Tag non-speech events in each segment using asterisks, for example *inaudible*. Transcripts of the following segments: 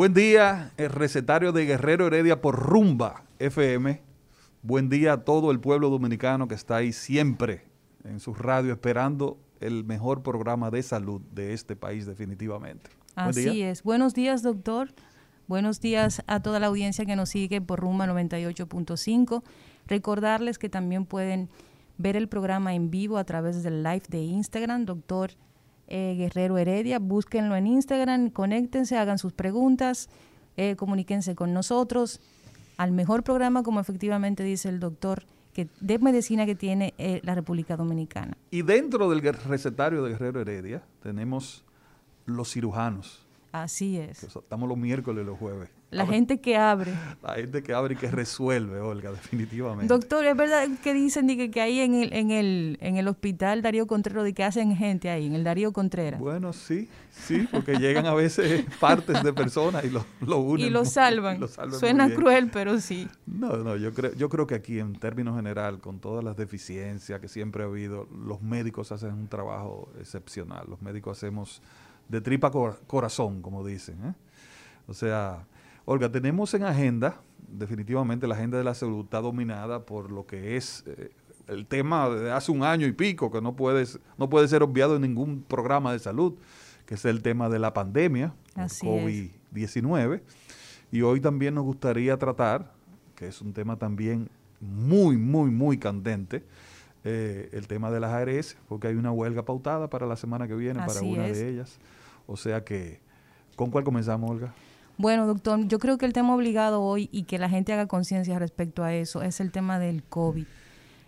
Buen día, el recetario de Guerrero Heredia por Rumba FM. Buen día a todo el pueblo dominicano que está ahí siempre en su radio esperando el mejor programa de salud de este país definitivamente. Así es. Buenos días, doctor. Buenos días a toda la audiencia que nos sigue por Rumba 98.5. Recordarles que también pueden ver el programa en vivo a través del live de Instagram, doctor eh, Guerrero Heredia. Búsquenlo en Instagram, conéctense, hagan sus preguntas, eh, comuníquense con nosotros al mejor programa, como efectivamente dice el doctor, que, de medicina que tiene eh, la República Dominicana. Y dentro del recetario de Guerrero Heredia tenemos los cirujanos. Así es. Estamos los miércoles y los jueves. La gente que abre. La gente que abre y que resuelve, Olga, definitivamente. Doctor, es verdad que dicen que, que ahí en el, en, el, en el hospital Darío Contreras, de que hacen gente ahí, en el Darío Contreras. Bueno, sí, sí, porque llegan a veces *laughs* partes de personas y lo, lo unen. Y lo salvan. Suena cruel, pero sí. No, no, yo creo, yo creo que aquí en términos general, con todas las deficiencias que siempre ha habido, los médicos hacen un trabajo excepcional. Los médicos hacemos de tripa corazón, como dicen. ¿eh? O sea, Olga, tenemos en agenda, definitivamente la agenda de la salud está dominada por lo que es eh, el tema de hace un año y pico, que no puede, no puede ser obviado en ningún programa de salud, que es el tema de la pandemia, COVID-19. Y hoy también nos gustaría tratar, que es un tema también muy, muy, muy candente, eh, el tema de las ARS, porque hay una huelga pautada para la semana que viene, para una de ellas. O sea que, ¿con cuál comenzamos, Olga? Bueno, doctor, yo creo que el tema obligado hoy y que la gente haga conciencia respecto a eso es el tema del COVID.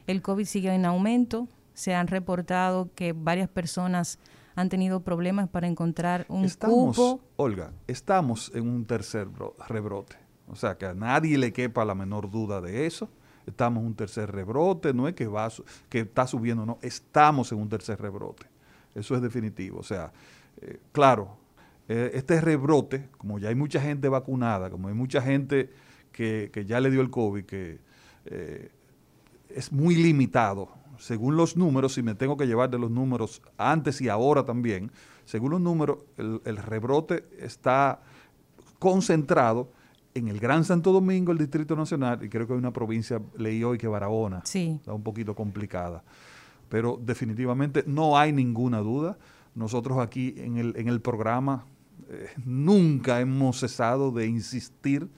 El COVID sigue en aumento, se han reportado que varias personas han tenido problemas para encontrar un estamos, cupo. Olga, estamos en un tercer rebrote. O sea, que a nadie le quepa la menor duda de eso. Estamos en un tercer rebrote, no es que, va, que está subiendo, no, estamos en un tercer rebrote. Eso es definitivo. O sea, eh, claro, eh, este rebrote, como ya hay mucha gente vacunada, como hay mucha gente que, ya le dio el COVID, que eh, es muy limitado. Según los números, si me tengo que llevar de los números antes y ahora también, según los números, el, rebrote está concentrado en el Gran Santo Domingo, el Distrito Nacional, y creo que hay una provincia, leí hoy que Barahona, sí. está un poquito complicada. Pero definitivamente no hay ninguna duda nosotros aquí en el, en el programa eh, nunca hemos cesado de insistir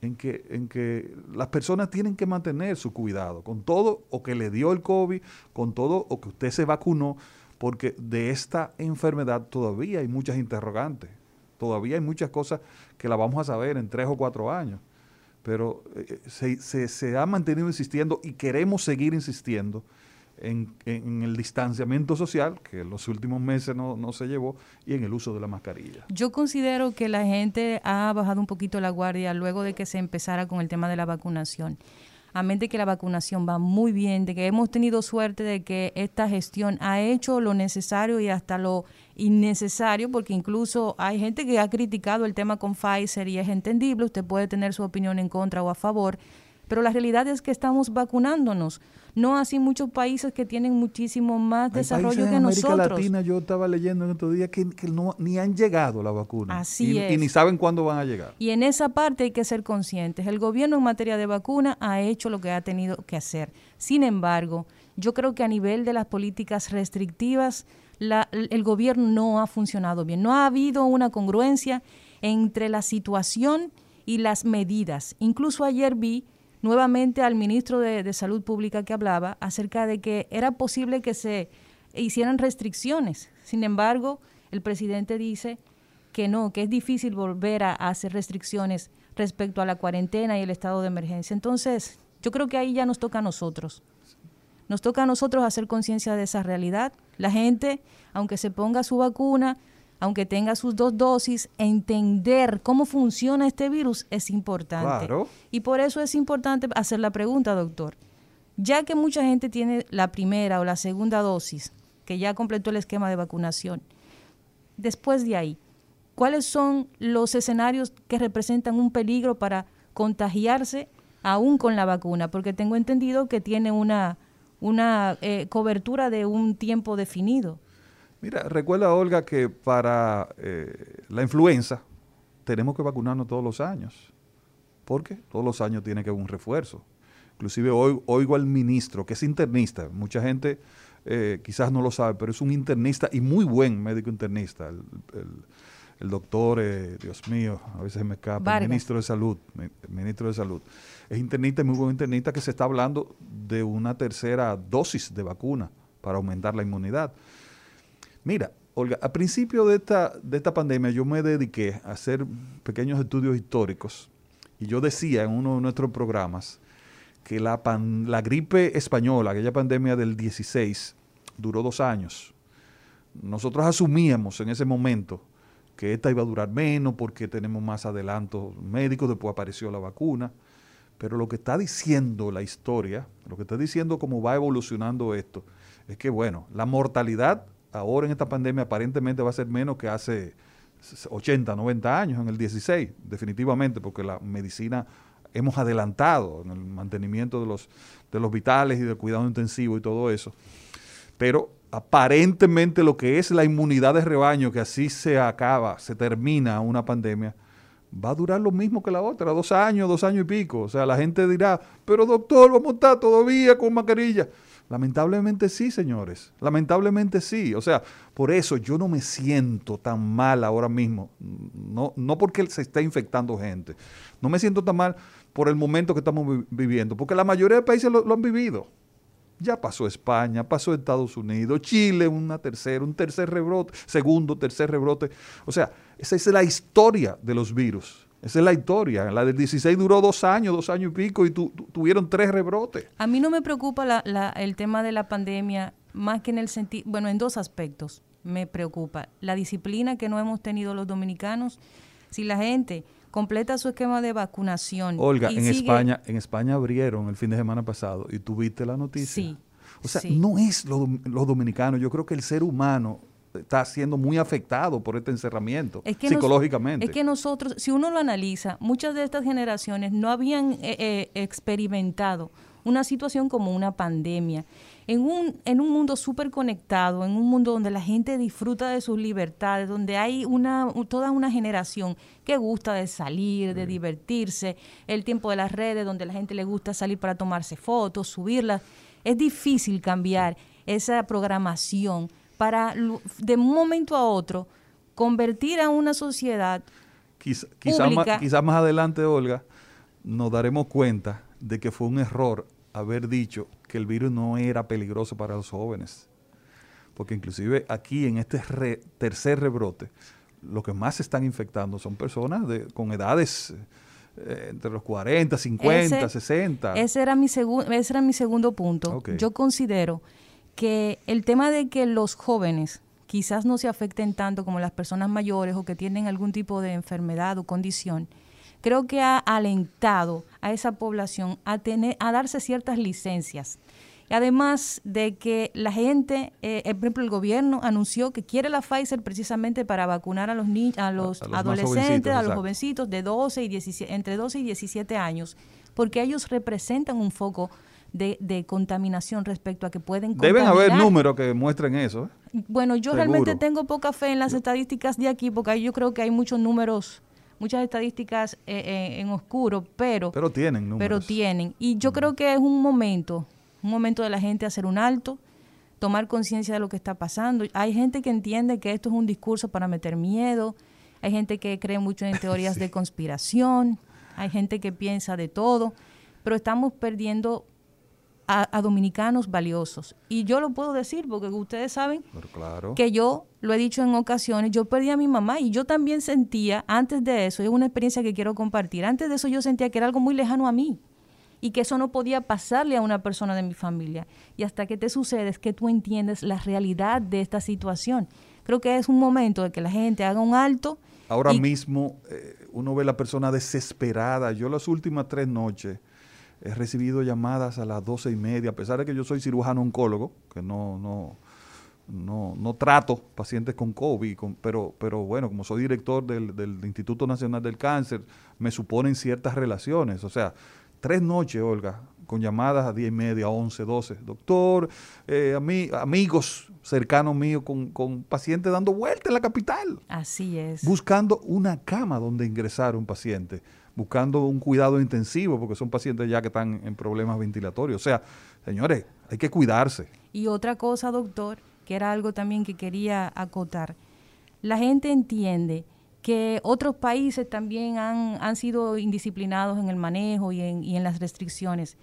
en que, en que las personas tienen que mantener su cuidado, con todo o que le dio el COVID, con todo o que usted se vacunó, porque de esta enfermedad todavía hay muchas interrogantes, todavía hay muchas cosas que la vamos a saber en tres o cuatro años, pero eh, se, se, se ha mantenido insistiendo y queremos seguir insistiendo en, el distanciamiento social, que en los últimos meses no, no, se llevó, y en el uso de la mascarilla. Yo considero que la gente ha bajado un poquito la guardia luego de que se empezara con el tema de la vacunación. A mente que la vacunación va muy bien, de que hemos tenido suerte de que esta gestión ha hecho lo necesario y hasta lo innecesario, porque incluso hay gente que ha criticado el tema con Pfizer y es entendible, usted puede tener su opinión en contra o a favor, pero la realidad es que estamos vacunándonos no así muchos países que tienen muchísimo más desarrollo que nosotros. En América Latina yo estaba leyendo en estos días que, no, ni han llegado la vacuna. Así y, es. Y ni saben cuándo van a llegar. Y en esa parte hay que ser conscientes. El gobierno en materia de vacuna ha hecho lo que ha tenido que hacer. Sin embargo, yo creo que a nivel de las políticas restrictivas, el gobierno no ha funcionado bien. No ha habido una congruencia entre la situación y las medidas. Incluso ayer vi nuevamente al ministro de, Salud Pública que hablaba acerca de que era posible que se hicieran restricciones. Sin embargo, el presidente dice que no, que es difícil volver a, hacer restricciones respecto a la cuarentena y el estado de emergencia. Entonces, yo creo que ahí ya nos toca a nosotros. Nos toca a nosotros hacer conciencia de esa realidad. La gente, aunque se ponga su vacuna, aunque tenga sus dos dosis, entender cómo funciona este virus es importante. Y por eso es importante hacer la pregunta, doctor. Ya que mucha gente tiene la primera o la segunda dosis, que ya completó el esquema de vacunación, después de ahí, ¿cuáles son los escenarios que representan un peligro para contagiarse aún con la vacuna? Porque tengo entendido que tiene una, una eh, cobertura de un tiempo definido. Mira, recuerda Olga que para eh, la influenza tenemos que vacunarnos todos los años. porque Todos los años tiene que haber un refuerzo. Inclusive hoy oigo al ministro, que es internista, mucha gente eh, quizás no lo sabe, pero es un internista y muy buen médico internista, el, doctor, eh, Dios mío, a veces me escapa, el ministro de Salud, ministro de Salud. Es internista y muy buen internista que se está hablando de una tercera dosis de vacuna para aumentar la inmunidad. Mira, Olga, a principio de esta, de esta pandemia yo me dediqué a hacer pequeños estudios históricos y yo decía en uno de nuestros programas que la, la gripe española, aquella pandemia del 16, duró dos años. Nosotros asumíamos en ese momento que esta iba a durar menos porque tenemos más adelantos médicos, después apareció la vacuna. Pero lo que está diciendo la historia, lo que está diciendo cómo va evolucionando esto, es que, bueno, la mortalidad ahora en esta pandemia aparentemente va a ser menos que hace 80, 90 años, en el 16, definitivamente, porque la medicina hemos adelantado en el mantenimiento de los, de los vitales y del cuidado intensivo y todo eso. Pero aparentemente lo que es la inmunidad de rebaño, que así se acaba, se termina una pandemia, va a durar lo mismo que la otra, dos años, dos años y pico. O sea, la gente dirá, pero doctor, vamos a estar todavía con mascarilla. Lamentablemente sí, señores. Lamentablemente sí. O sea, por eso yo no me siento tan mal ahora mismo. No, no porque se está infectando gente. No me siento tan mal por el momento que estamos viviendo. Porque la mayoría de países lo, han vivido. Ya pasó España, pasó Estados Unidos, Chile, una tercera, un tercer rebrote, segundo, tercer rebrote. O sea, esa es la historia de los virus. Esa es la historia. La del 16 duró dos años, dos años y pico, y tuvieron tres rebrotes. A mí no me preocupa el tema de la pandemia, más que en el sentido, bueno, en dos aspectos me preocupa. La disciplina que no hemos tenido los dominicanos. Si la gente completa su esquema de vacunación. Olga, en España, en España abrieron el fin de semana pasado y tuviste la noticia. Sí. O sea, no es los dominicanos, yo creo que el ser humano está siendo muy afectado por este encerramiento psicológicamente. es que nosotros, si uno lo analiza, muchas de estas generaciones no habían eh, eh, experimentado una situación como una pandemia. En un, en un mundo súper conectado, en un mundo donde la gente disfruta de sus libertades, donde hay una, toda una generación que gusta de salir, de divertirse, el tiempo de las redes, donde la gente le gusta salir para tomarse fotos, subirlas, es difícil cambiar esa programación para de un momento a otro convertir a una sociedad quizás quizá más, más adelante, Olga, nos daremos cuenta de que fue un error haber dicho que el virus no era peligroso para los jóvenes. Porque inclusive aquí en este tercer rebrote, lo que más se están infectando son personas de, con edades eh, entre los 40, 50, 60. Ese era mi, ese era mi segundo punto. Yo considero que el tema de que los jóvenes quizás no se afecten tanto como las personas mayores o que tienen algún tipo de enfermedad o condición, creo que ha alentado a esa población a tener a darse ciertas licencias. Además de que la gente, eh, eh, por ejemplo, el gobierno anunció que quiere la Pfizer precisamente para vacunar a los niños, a los, adolescentes, a los jovencitos de 12 y 17, entre 12 y 17 años, porque ellos representan un foco de, contaminación respecto a que pueden contaminar. Deben haber números que muestren eso. ¿eh? Bueno, yo realmente tengo poca fe en las estadísticas de aquí porque yo creo que hay muchos números, muchas estadísticas eh, eh, en oscuro, pero... Pero tienen números. Pero tienen. Y yo creo que es un momento, un momento de la gente hacer un alto, tomar conciencia de lo que está pasando. Hay gente que entiende que esto es un discurso para meter miedo, hay gente que cree mucho en *laughs* teorías de conspiración, hay gente que piensa de todo, pero estamos perdiendo a, dominicanos valiosos. Y yo lo puedo decir porque ustedes saben que yo lo he dicho en ocasiones, yo perdí a mi mamá y yo también sentía, antes de eso, es una experiencia que quiero compartir, antes de eso yo sentía que era algo muy lejano a mí y que eso no podía pasarle a una persona de mi familia. Y hasta que te sucede es que tú entiendes la realidad de esta situación. Creo que es un momento de que la gente haga un alto. Ahora mismo eh, uno ve a la persona desesperada. Yo las últimas tres noches he recibido llamadas a las doce y media, a pesar de que yo soy cirujano oncólogo, que no, no, no, no trato pacientes con COVID, pero, pero bueno, como soy director del, del, Instituto Nacional del Cáncer, me suponen ciertas relaciones. O sea, tres noches, Olga, con llamadas a diez y media, once, doce. Doctor, eh, amigos cercanos míos con, con pacientes dando vuelta en la capital. Así es. Buscando una cama donde ingresar un paciente buscando un cuidado intensivo, porque son pacientes ya que están en problemas ventilatorios. O sea, señores, hay que cuidarse. Y otra cosa, doctor, que era algo también que quería acotar. La gente entiende que otros países también han, han sido indisciplinados en el manejo y en, y en las restricciones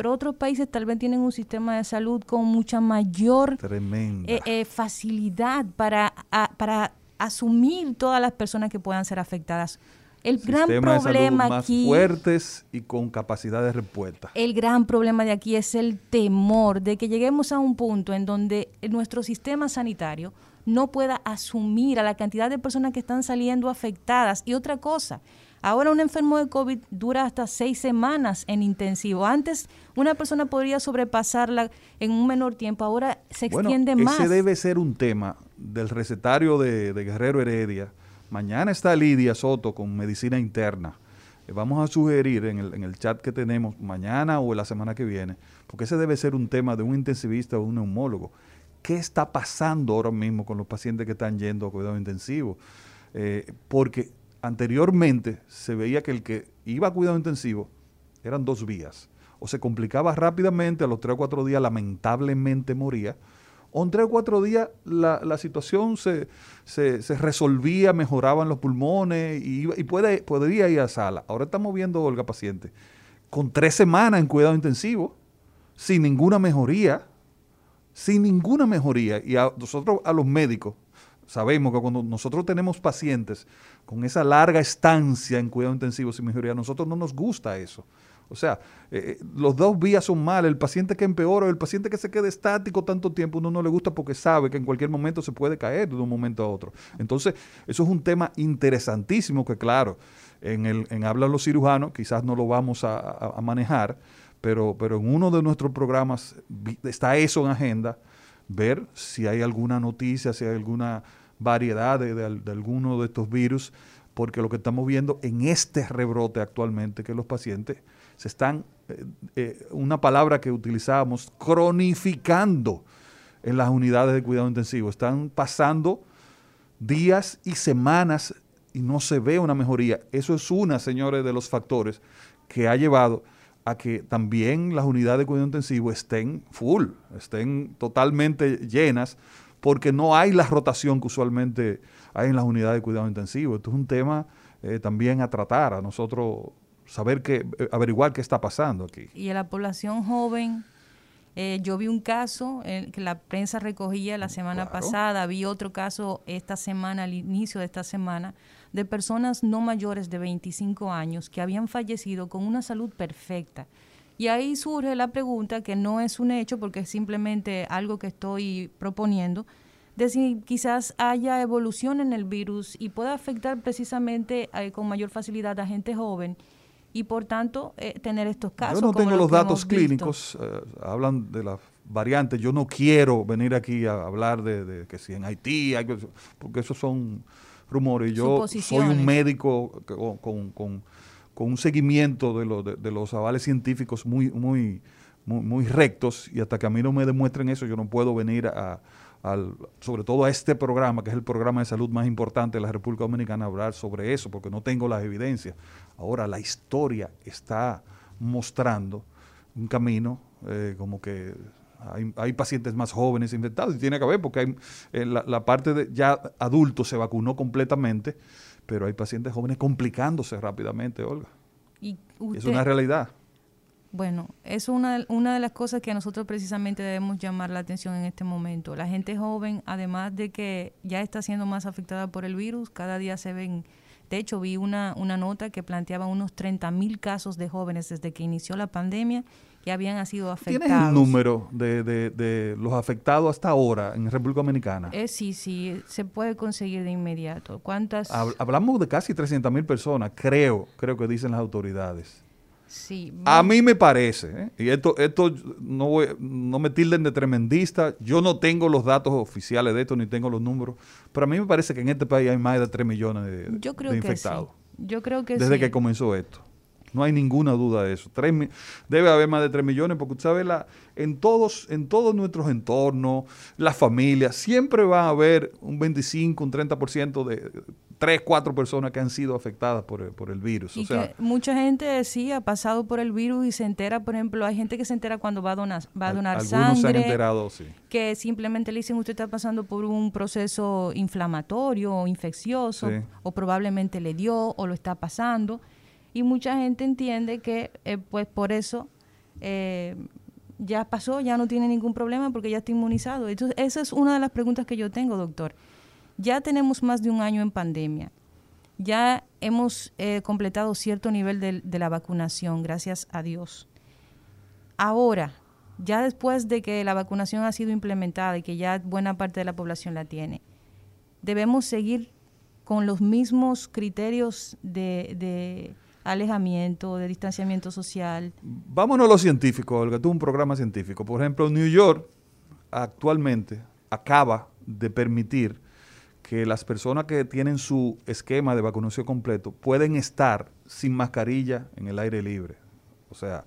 pero otros países tal vez tienen un sistema de salud con mucha mayor eh, eh, facilidad para, para asumir todas las personas que puedan ser afectadas. El gran problema más aquí, fuertes y con capacidad de respuesta. El gran problema de aquí es el temor de que lleguemos a un punto en donde nuestro sistema sanitario no pueda asumir a la cantidad de personas que están saliendo afectadas. Y otra cosa, ahora un enfermo de COVID dura hasta seis semanas en intensivo. Antes una persona podría sobrepasarla en un menor tiempo, ahora se extiende más. Ese debe ser un tema del recetario de Guerrero Heredia Mañana está Lidia Soto con medicina interna. Eh, vamos a sugerir en el, en el chat que tenemos mañana o la semana que viene, porque ese debe ser un tema de un intensivista o un neumólogo. ¿Qué está pasando ahora mismo con los pacientes que están yendo a cuidado intensivo? Eh, porque anteriormente se veía que el que iba a cuidado intensivo eran dos vías. O se complicaba rápidamente, a los tres o cuatro días lamentablemente moría, o en tres o cuatro días la, situación se, se, resolvía, mejoraban los pulmones y, puede, podría ir a sala. Ahora estamos viendo, Olga, paciente, con tres semanas en cuidado intensivo, sin ninguna mejoría, sin ninguna mejoría. Y nosotros, a los médicos, sabemos que cuando nosotros tenemos pacientes con esa larga estancia en cuidado intensivo sin mejoría, a nosotros no nos gusta eso. O sea, eh, eh, los dos vías son mal. El paciente que empeora el paciente que se quede estático tanto tiempo, uno no le gusta porque sabe que en cualquier momento se puede caer de un momento a otro. Entonces, eso es un tema interesantísimo que, claro, en, el, en Hablan los cirujanos quizás no lo vamos a, manejar, pero, pero en uno de nuestros programas está eso en agenda, ver si hay alguna noticia, si hay alguna variedad de, de alguno de estos virus, porque lo que estamos viendo en este rebrote actualmente, que los pacientes se están, eh, eh, una palabra que utilizábamos, cronificando en las unidades de cuidado intensivo. Están pasando días y semanas y no se ve una mejoría. Eso es una, señores, de los factores que ha llevado a que también las unidades de cuidado intensivo estén full, estén totalmente llenas, porque no hay la rotación que usualmente hay en las unidades de cuidado intensivo. Esto es un tema eh, también a tratar. A nosotros saber qué, eh, averiguar qué está pasando aquí. Y en la población joven, eh, yo vi un caso que la prensa recogía la semana pasada, vi otro caso esta semana, al inicio de esta semana, de personas no mayores de 25 años que habían fallecido con una salud perfecta. Y ahí surge la pregunta, que no es un hecho porque es simplemente algo que estoy proponiendo, de si quizás haya evolución en el virus y pueda afectar precisamente eh, con mayor facilidad a gente joven y por tanto eh, tener estos casos. Yo no tengo los, datos clínicos, eh, hablan de las variantes, yo no quiero venir aquí a hablar de, que si en Haití, hay, porque esos son rumores. Yo soy un médico con, con, un seguimiento de, de, los avales científicos muy, muy, muy, muy rectos y hasta que a mí no me demuestren eso, yo no puedo venir a sobre todo a este programa, que es el programa de salud más importante de la República Dominicana, hablar sobre eso, porque no tengo las evidencias. Ahora, la historia está mostrando un camino eh, como que Hay, pacientes más jóvenes infectados y tiene que haber porque hay, eh, la, parte de ya adultos se vacunó completamente, pero hay pacientes jóvenes complicándose rápidamente, Olga. ¿Y es una realidad. Bueno, es una, una de las cosas que a nosotros precisamente debemos llamar la atención en este momento. La gente joven, además de que ya está siendo más afectada por el virus, cada día se ven... De hecho, vi una, una nota que planteaba unos 30 mil casos de jóvenes desde que inició la pandemia que habían sido afectados. ¿Tienes el número de, de, los afectados hasta ahora en República Dominicana? Eh, sí, sí, se puede conseguir de inmediato. ¿Cuántas? Hablamos de casi 300 mil personas, creo, creo que dicen las autoridades. Sí. A mí me parece, ¿eh? y esto, esto no, no me tilden de tremendista, yo no tengo los datos oficiales de esto, ni tengo los números, pero a mí me parece que en este país hay más de 3 millones de, yo creo infectados. Que sí. Yo creo que Desde que comenzó esto. No hay ninguna duda de eso. debe haber más de 3 millones porque usted sabe, la, en, todos, en todos nuestros entornos, las familias, siempre va a haber un 25, un 30% de 3, 4 personas que han sido afectadas por el, por el virus. Y que mucha gente sí ha pasado por el virus y se entera, por ejemplo, hay gente que se entera cuando va a donar, va a donar algunos Se han enterado, sí. Que simplemente le dicen usted está pasando por un proceso inflamatorio o infeccioso, o probablemente le dio o lo está pasando y mucha gente entiende que eh, pues por eso eh, ya pasó, ya no tiene ningún problema porque ya está inmunizado. Entonces, esa es una de las preguntas que yo tengo, doctor. Ya tenemos más de un año en pandemia. Ya hemos eh, completado cierto nivel de, la vacunación, gracias a Dios. Ahora, ya después de que la vacunación ha sido implementada y que ya buena parte de la población la tiene, debemos seguir con los mismos criterios de, alejamiento, de distanciamiento social. Vámonos a lo científico, Olga, tú un programa científico. Por ejemplo, New York actualmente acaba de permitir que las personas que tienen su esquema de vacunación completo pueden estar sin mascarilla en el aire libre. O sea,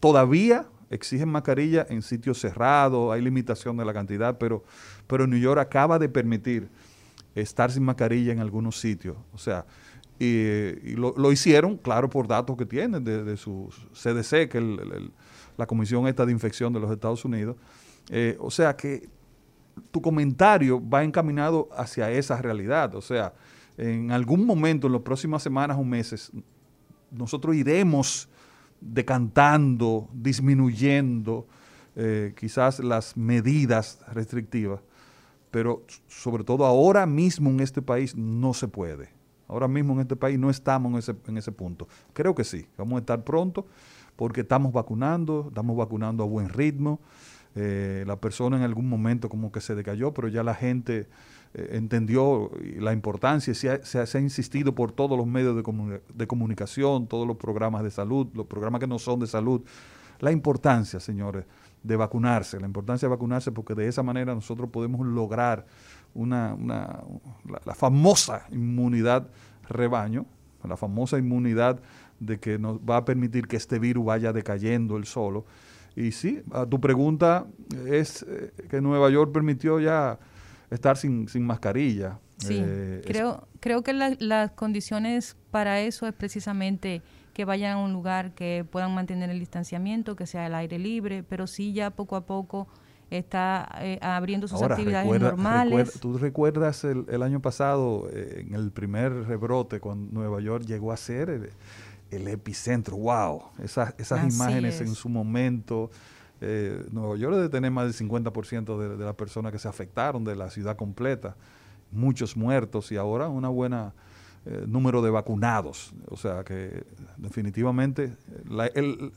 todavía exigen mascarilla en sitios cerrados, hay limitación de la cantidad, pero, pero New York acaba de permitir estar sin mascarilla en algunos sitios. O sea, y, lo, hicieron, claro, por datos que tienen de, su CDC, que es la Comisión esta de Infección de los Estados Unidos. Eh, o sea que tu comentario va encaminado hacia esa realidad. O sea, en algún momento, en las próximas semanas o meses, nosotros iremos decantando, disminuyendo eh, quizás las medidas restrictivas, pero sobre todo ahora mismo en este país no se puede. Ahora mismo en este país no estamos en ese, en ese punto. Creo que sí, vamos a estar pronto porque estamos vacunando, estamos vacunando a buen ritmo. Eh, la persona en algún momento como que se decayó, pero ya la gente eh, entendió la importancia, se ha, se, ha, insistido por todos los medios de, comunicación, todos los programas de salud, los programas que no son de salud, la importancia, señores, de vacunarse, la importancia de vacunarse porque de esa manera nosotros podemos lograr una, una la, famosa inmunidad rebaño, la famosa inmunidad de que nos va a permitir que este virus vaya decayendo el solo. Y sí, a tu pregunta es eh, que Nueva York permitió ya estar sin, sin mascarilla. Sí, eh, creo, creo que las condiciones para eso es precisamente que vayan a un lugar que puedan mantener el distanciamiento, que sea el aire libre, pero sí ya poco a poco está eh, abriendo sus actividades normales. ¿Tú recuerdas el, año pasado, eh, en el primer rebrote, cuando Nueva York llegó a ser el, epicentro? ¡Wow! Esas, esas imágenes en su momento. Eh, Nueva York debe tener más del 50% de, de las personas que se afectaron de la ciudad completa. Muchos muertos y ahora una buena número de vacunados. O sea que definitivamente el,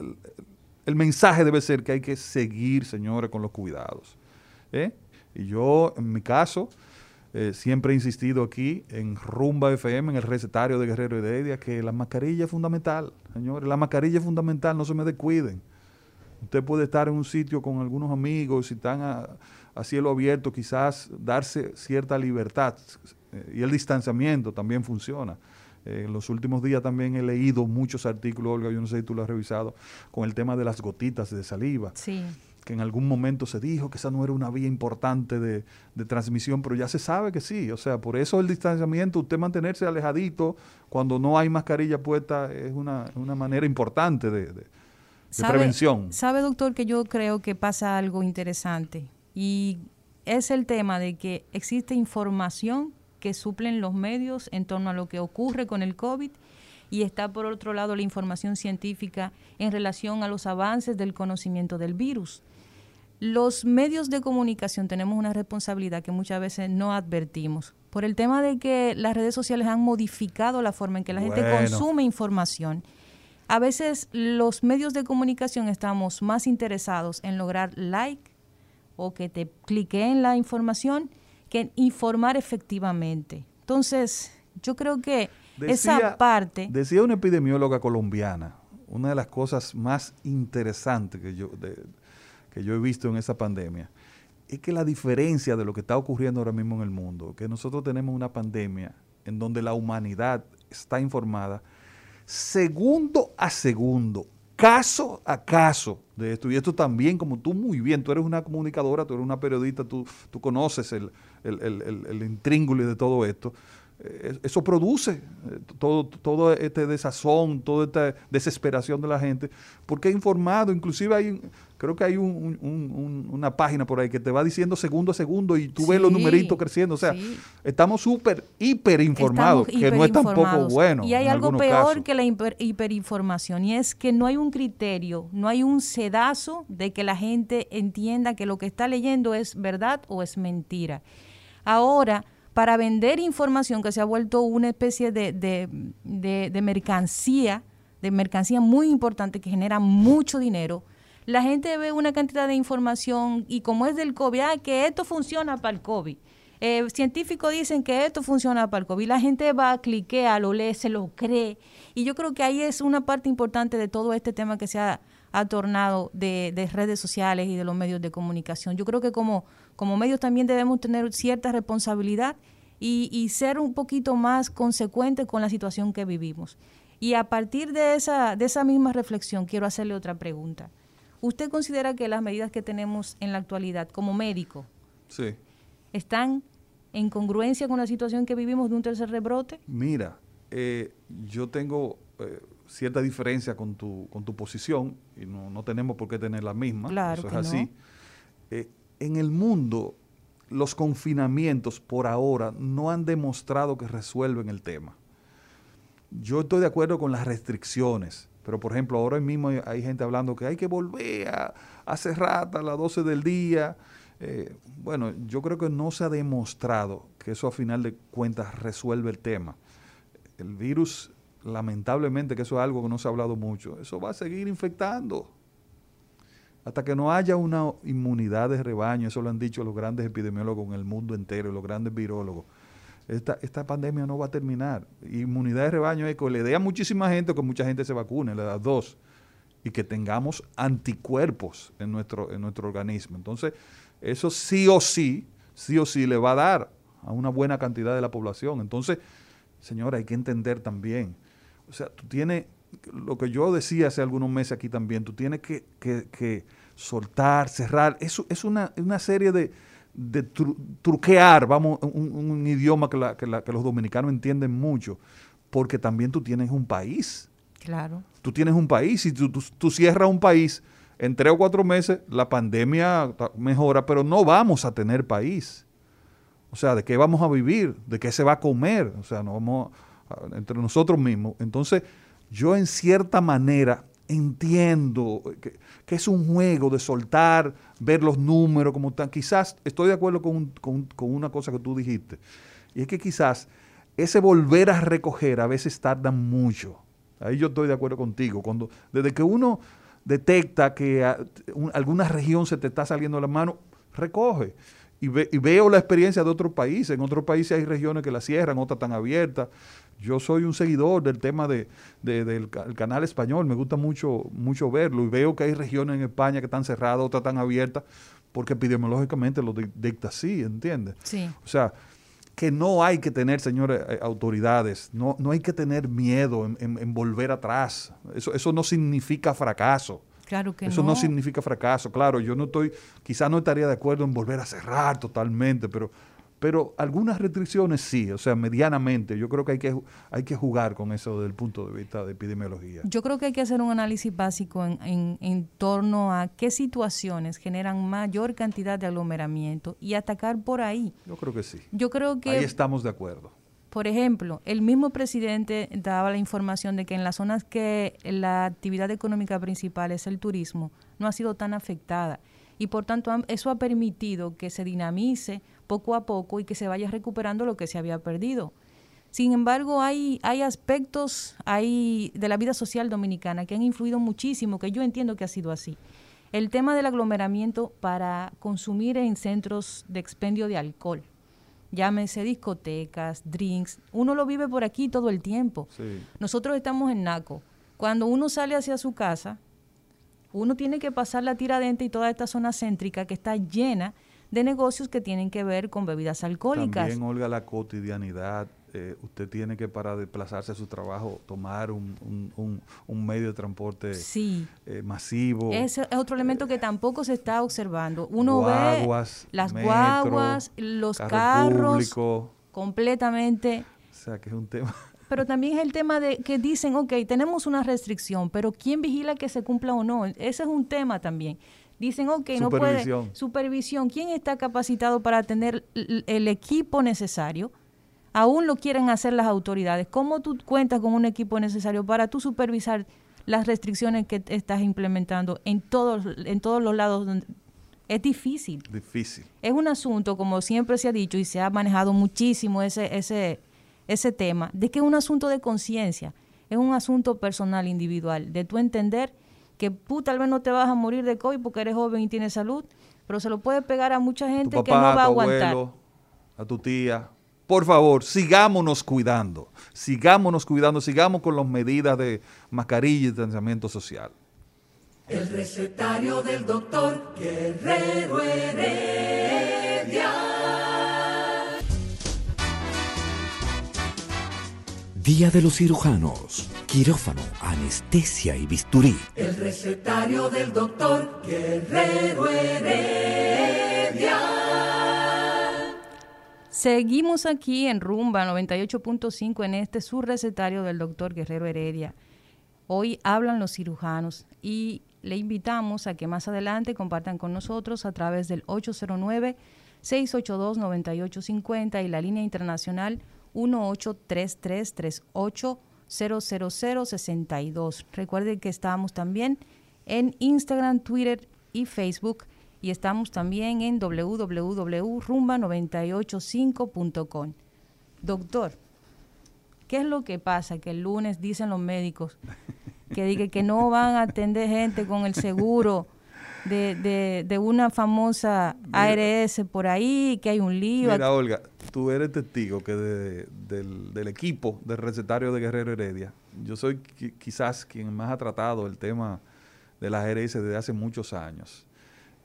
el mensaje debe ser que hay que seguir, señores, con los cuidados. ¿eh? Y yo, en mi caso, eh, siempre he insistido aquí en Rumba FM, en el recetario de Guerrero y de que la mascarilla es fundamental, señores. La mascarilla es fundamental, no se me descuiden. Usted puede estar en un sitio con algunos amigos, si están a, cielo abierto, quizás darse cierta libertad. Eh, y el distanciamiento también funciona en los últimos días también he leído muchos artículos, Olga, yo no sé si tú lo has revisado, con el tema de las gotitas de saliva. Sí. Que en algún momento se dijo que esa no era una vía importante de, transmisión, pero ya se sabe que sí. O sea, por eso el distanciamiento, usted mantenerse alejadito cuando no hay mascarilla puesta es una, manera importante de prevención. Sabe, doctor, que yo creo que pasa algo interesante y es el tema de que existe información que suplen los medios en torno a lo que ocurre con el COVID y está por otro lado la información científica en relación a los avances del conocimiento del virus. Los medios de comunicación tenemos una responsabilidad que muchas veces no advertimos por el tema de que las redes sociales han modificado la forma en que la gente consume información. A veces los medios de comunicación estamos más interesados en lograr like o que te clique la información que en informar efectivamente. Entonces, yo creo que esa parte... Decía una epidemióloga colombiana, una de las cosas más interesantes que yo, que yo he visto en esa pandemia, es que la diferencia de lo que está ocurriendo ahora mismo en el mundo, que nosotros tenemos una pandemia en donde la humanidad está informada segundo a segundo, caso a caso de esto. Y esto también, como tú muy bien, tú eres una comunicadora, tú eres una periodista, tú, tú conoces el, el, el, el de todo esto. Eh, eso produce eh, todo, todo este desazón, toda esta desesperación de la gente, porque ha informado, inclusive hay, creo que hay una página por ahí que te va diciendo segundo a segundo y tú ves los numeritos creciendo, o sea, estamos súper, hiper informados, que no es tampoco bueno. Y hay algo peor que la hiperinformación, y es que no hay un criterio, no hay un sedazo de que la gente entienda que lo que está leyendo es verdad o es mentira. Ahora, para vender información que se ha vuelto una especie de, de, mercancía, de mercancía muy importante que genera mucho dinero. La gente ve una cantidad de información y como es del COVID, ah, que esto funciona para el COVID. Eh, científicos dicen que esto funciona para el COVID. La gente va, cliquea, lo lee, se lo cree. Y yo creo que ahí es una parte importante de todo este tema que se ha, tornado de, de, redes sociales y de los medios de comunicación. Yo creo que como, como medios también debemos tener cierta responsabilidad y, ser un poquito más consecuentes con la situación que vivimos. Y a partir de esa, de esa misma reflexión, quiero hacerle otra pregunta. ¿Usted considera que las medidas que tenemos en la actualidad como médico están en congruencia con la situación que vivimos de un tercer rebrote? Mira, eh, yo tengo eh, cierta diferencia con tu, con tu posición y no, no tenemos por qué tener la misma. Claro eso es así. Eh, en el mundo los confinamientos por ahora no han demostrado que resuelven el tema. Yo estoy de acuerdo con las restricciones, pero por ejemplo ahora mismo hay, gente hablando que hay que volver a, cerrar a las 12 del día. Eh, bueno, yo creo que no se ha demostrado que eso a final de cuentas resuelve el tema. El virus, lamentablemente, que eso es algo que no se ha hablado mucho, eso va a seguir infectando hasta que no haya una inmunidad de rebaño, eso lo han dicho los grandes epidemiólogos en el mundo entero, los grandes virólogos, esta, esta pandemia no va a terminar. Inmunidad de rebaño es que le dé a muchísima gente que mucha gente se vacune, le da dos, y que tengamos anticuerpos en nuestro, en nuestro organismo. Entonces, eso sí o sí, sí o sí le va a dar a una buena cantidad de la población. Entonces, señora, hay que entender también, o sea, tú tienes lo que yo decía hace algunos meses aquí también, tú tienes que, soltar, cerrar. Eso es una, serie de, truquear, vamos, un, idioma que, los dominicanos entienden mucho, porque también tú tienes un país. Claro. Tú tienes un país y tú, tú cierras un país en tres o cuatro meses, la pandemia mejora, pero no vamos a tener país. O sea, ¿de qué vamos a vivir? ¿De qué se va a comer? O sea, no vamos entre nosotros mismos. Entonces, yo en cierta manera entiendo que, es un juego de soltar, ver los números como están. Quizás estoy de acuerdo con, una cosa que tú dijiste, y es que quizás ese volver a recoger a veces tarda mucho. Ahí yo estoy de acuerdo contigo. Cuando, desde que uno detecta que alguna región se te está saliendo de la mano, recoge. Y, y, veo la experiencia de otros países. En otros países hay regiones que la cierran, otras están abiertas. Yo soy un seguidor del tema de, del canal español, me gusta mucho, mucho verlo y veo que hay regiones en España que están cerradas, otras están abiertas, porque epidemiológicamente lo dicta así, ¿entiendes? Sí. O sea, que no hay que tener, señores, eh, autoridades, no, no hay que tener miedo en, volver atrás. Eso, eso no significa fracaso. Claro que Eso no. no significa fracaso. Claro, yo no estoy, quizás no estaría de acuerdo en volver a cerrar totalmente, pero Pero algunas restricciones sí, o sea, medianamente. Yo creo que hay que, hay que jugar con eso desde el punto de vista de epidemiología. Yo creo que hay que hacer un análisis básico en, en, en torno a qué situaciones generan mayor cantidad de aglomeramiento y atacar por ahí. Yo creo que sí. Yo creo que... Ahí estamos de acuerdo. Por ejemplo, el mismo presidente daba la información de que en las zonas que la actividad económica principal es el turismo, no ha sido tan afectada. Y por tanto, eso ha permitido que se dinamice poco a poco y que se vaya recuperando lo que se había perdido. Sin embargo, hay, hay aspectos hay de la vida social dominicana que han influido muchísimo, que yo entiendo que ha sido así. El tema del aglomeramiento para consumir en centros de expendio de alcohol, llámese discotecas, drinks, uno lo vive por aquí todo el tiempo. Nosotros estamos en Naco. Cuando uno sale hacia su casa, uno tiene que pasar la tiradente y toda esta zona céntrica que está llena de negocios que tienen que ver con bebidas alcohólicas. También, Olga, la cotidianidad. Eh, usted tiene que para desplazarse a su trabajo tomar un, medio de transporte eh, masivo. Ese es otro elemento que tampoco se está observando. Uno ve las guaguas, los carros completamente. O sea, que es un tema. Pero también es el tema de que dicen, ok, tenemos una restricción, pero ¿quién vigila que se cumpla o no? Ese es un tema también. Dicen, ok, no puede. Supervisión. ¿Quién está capacitado para tener el equipo necesario? Aún lo quieren hacer las autoridades. ¿Cómo tú cuentas con un equipo necesario para tú supervisar las restricciones que estás implementando en todos, en todos los lados? Donde es difícil. Difícil. Es un asunto, como siempre se ha dicho y se ha manejado muchísimo ese, ese, ese tema, de que es un asunto de conciencia, es un asunto personal, individual, de tú entender que tú tal vez no te vas a morir de COVID porque eres joven y tienes salud, pero se lo puede pegar a mucha gente que no va a, aguantar. a tu tía. Por favor, sigámonos cuidando, sigámonos cuidando, sigamos con las medidas de mascarilla y distanciamiento social. El recetario del doctor Guerrero Heredia. Día de los cirujanos, quirófano, anestesia y bisturí. El recetario del doctor Guerrero Heredia. Seguimos aquí en Rumba 98.5 en este su recetario del doctor Guerrero Heredia. Hoy hablan los cirujanos y le invitamos a que más adelante compartan con nosotros a través del 809 682 9850 y la línea internacional 1833380062. Recuerden que estamos también en Instagram, Twitter y Facebook y estamos también en www.rumba985.com. Doctor, ¿qué es lo que pasa? Que el lunes dicen los médicos que, diga que no van a atender gente con el seguro de, de, de una famosa ARS por ahí, que hay un lío. Mira, Olga, tú eres testigo que del, equipo del recetario de Guerrero Heredia, yo soy quizás quien más ha tratado el tema de las ARS desde hace muchos años.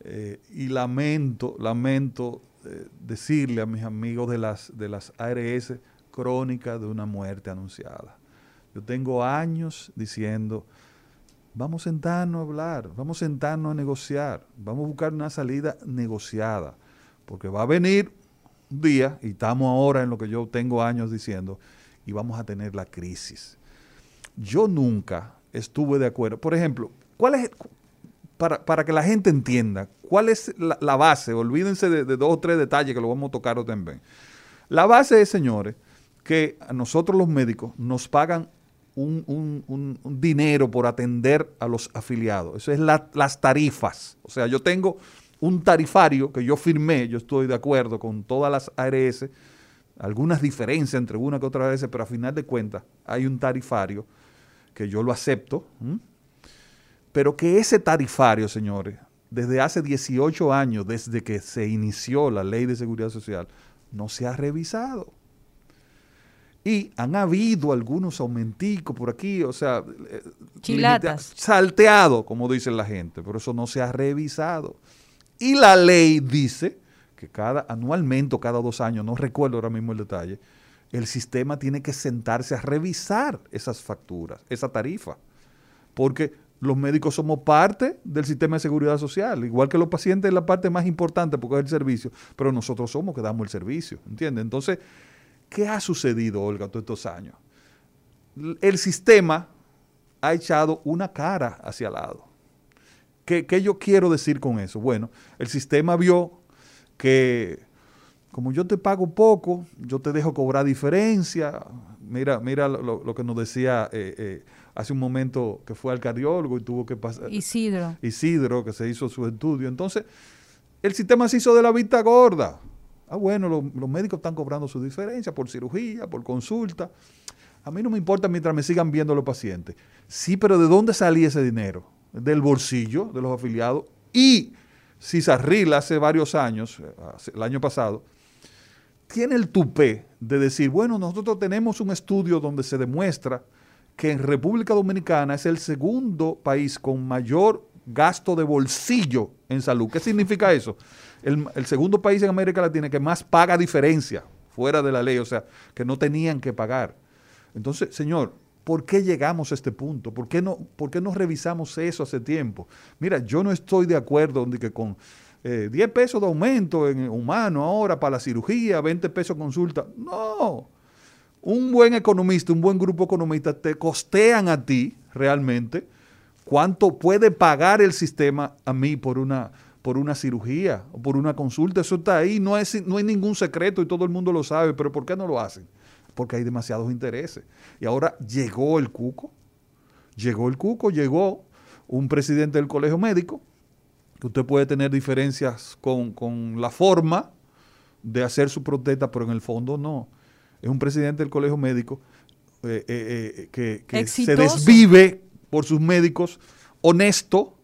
Eh, y lamento, lamento eh, decirle a mis amigos de las, de las ARS crónicas de una muerte anunciada. Yo tengo años diciendo Vamos a sentarnos a hablar, vamos a sentarnos a negociar, vamos a buscar una salida negociada, porque va a venir un día, y estamos ahora en lo que yo tengo años diciendo, y vamos a tener la crisis. Yo nunca estuve de acuerdo. Por ejemplo, ¿cuál es, para, que la gente entienda, cuál es la, base? Olvídense de, dos o tres detalles que lo vamos a tocar también. La base es, señores, que a nosotros los médicos nos pagan un, dinero por atender a los afiliados. Eso es las tarifas. O sea, yo tengo un tarifario que yo firmé, yo estoy de acuerdo con todas las ARS, algunas diferencias entre una que otra ARS, pero a final de cuentas hay un tarifario que yo lo acepto, pero que ese tarifario, señores, desde hace 18 años, desde que se inició la ley de seguridad social, no se ha revisado. Y han habido algunos aumenticos por aquí, o sea, eh, Chilatas. salteado, como dice la gente, pero eso no se ha revisado. Y la ley dice que cada anualmente o cada dos años, no recuerdo ahora mismo el detalle, el sistema tiene que sentarse a revisar esas facturas, esa tarifa. Porque los médicos somos parte del sistema de seguridad social, igual que los pacientes es la parte más importante porque es el servicio, pero nosotros somos que damos el servicio, ¿entiendes? Entonces, ¿qué ha sucedido, Olga, todos estos años? El sistema ha echado una cara hacia el lado. ¿Qué, ¿Qué, yo quiero decir con eso? Bueno, el sistema vio que como yo te pago poco, yo te dejo cobrar diferencia. Mira, mira lo, lo que nos decía eh, eh, hace un momento que fue al cardiólogo y tuvo que pasar. Isidro. Isidro, que se hizo su estudio. Entonces, el sistema se hizo de la vista gorda. Ah, bueno, lo, los médicos están cobrando su diferencia por cirugía, por consulta. A mí no me importa mientras me sigan viendo los pacientes. Sí, pero ¿de dónde salía ese dinero? Del bolsillo de los afiliados. Y Cisarril hace varios años, el año pasado, tiene el tupé de decir, bueno, nosotros tenemos un estudio donde se demuestra que en República Dominicana es el segundo país con mayor gasto de bolsillo en salud. ¿Qué significa eso? El, el, segundo país en América Latina que más paga diferencia fuera de la ley, o sea, que no tenían que pagar. Entonces, señor, ¿por qué llegamos a este punto? ¿Por qué no, por qué no revisamos eso hace tiempo? Mira, yo no estoy de acuerdo de que con eh, 10 pesos de aumento en humano ahora para la cirugía, 20 pesos consulta. No. Un buen economista, un buen grupo economista te costean a ti realmente cuánto puede pagar el sistema a mí por una, por una cirugía o por una consulta. Eso está ahí, no, es, no hay ningún secreto y todo el mundo lo sabe, pero ¿por qué no lo hacen? Porque hay demasiados intereses. Y ahora llegó el cuco, llegó el cuco, llegó un presidente del colegio médico que usted puede tener diferencias con, con, la forma de hacer su protesta, pero en el fondo no. Es un presidente del colegio médico eh, eh, que, que se desvive por sus médicos, honesto,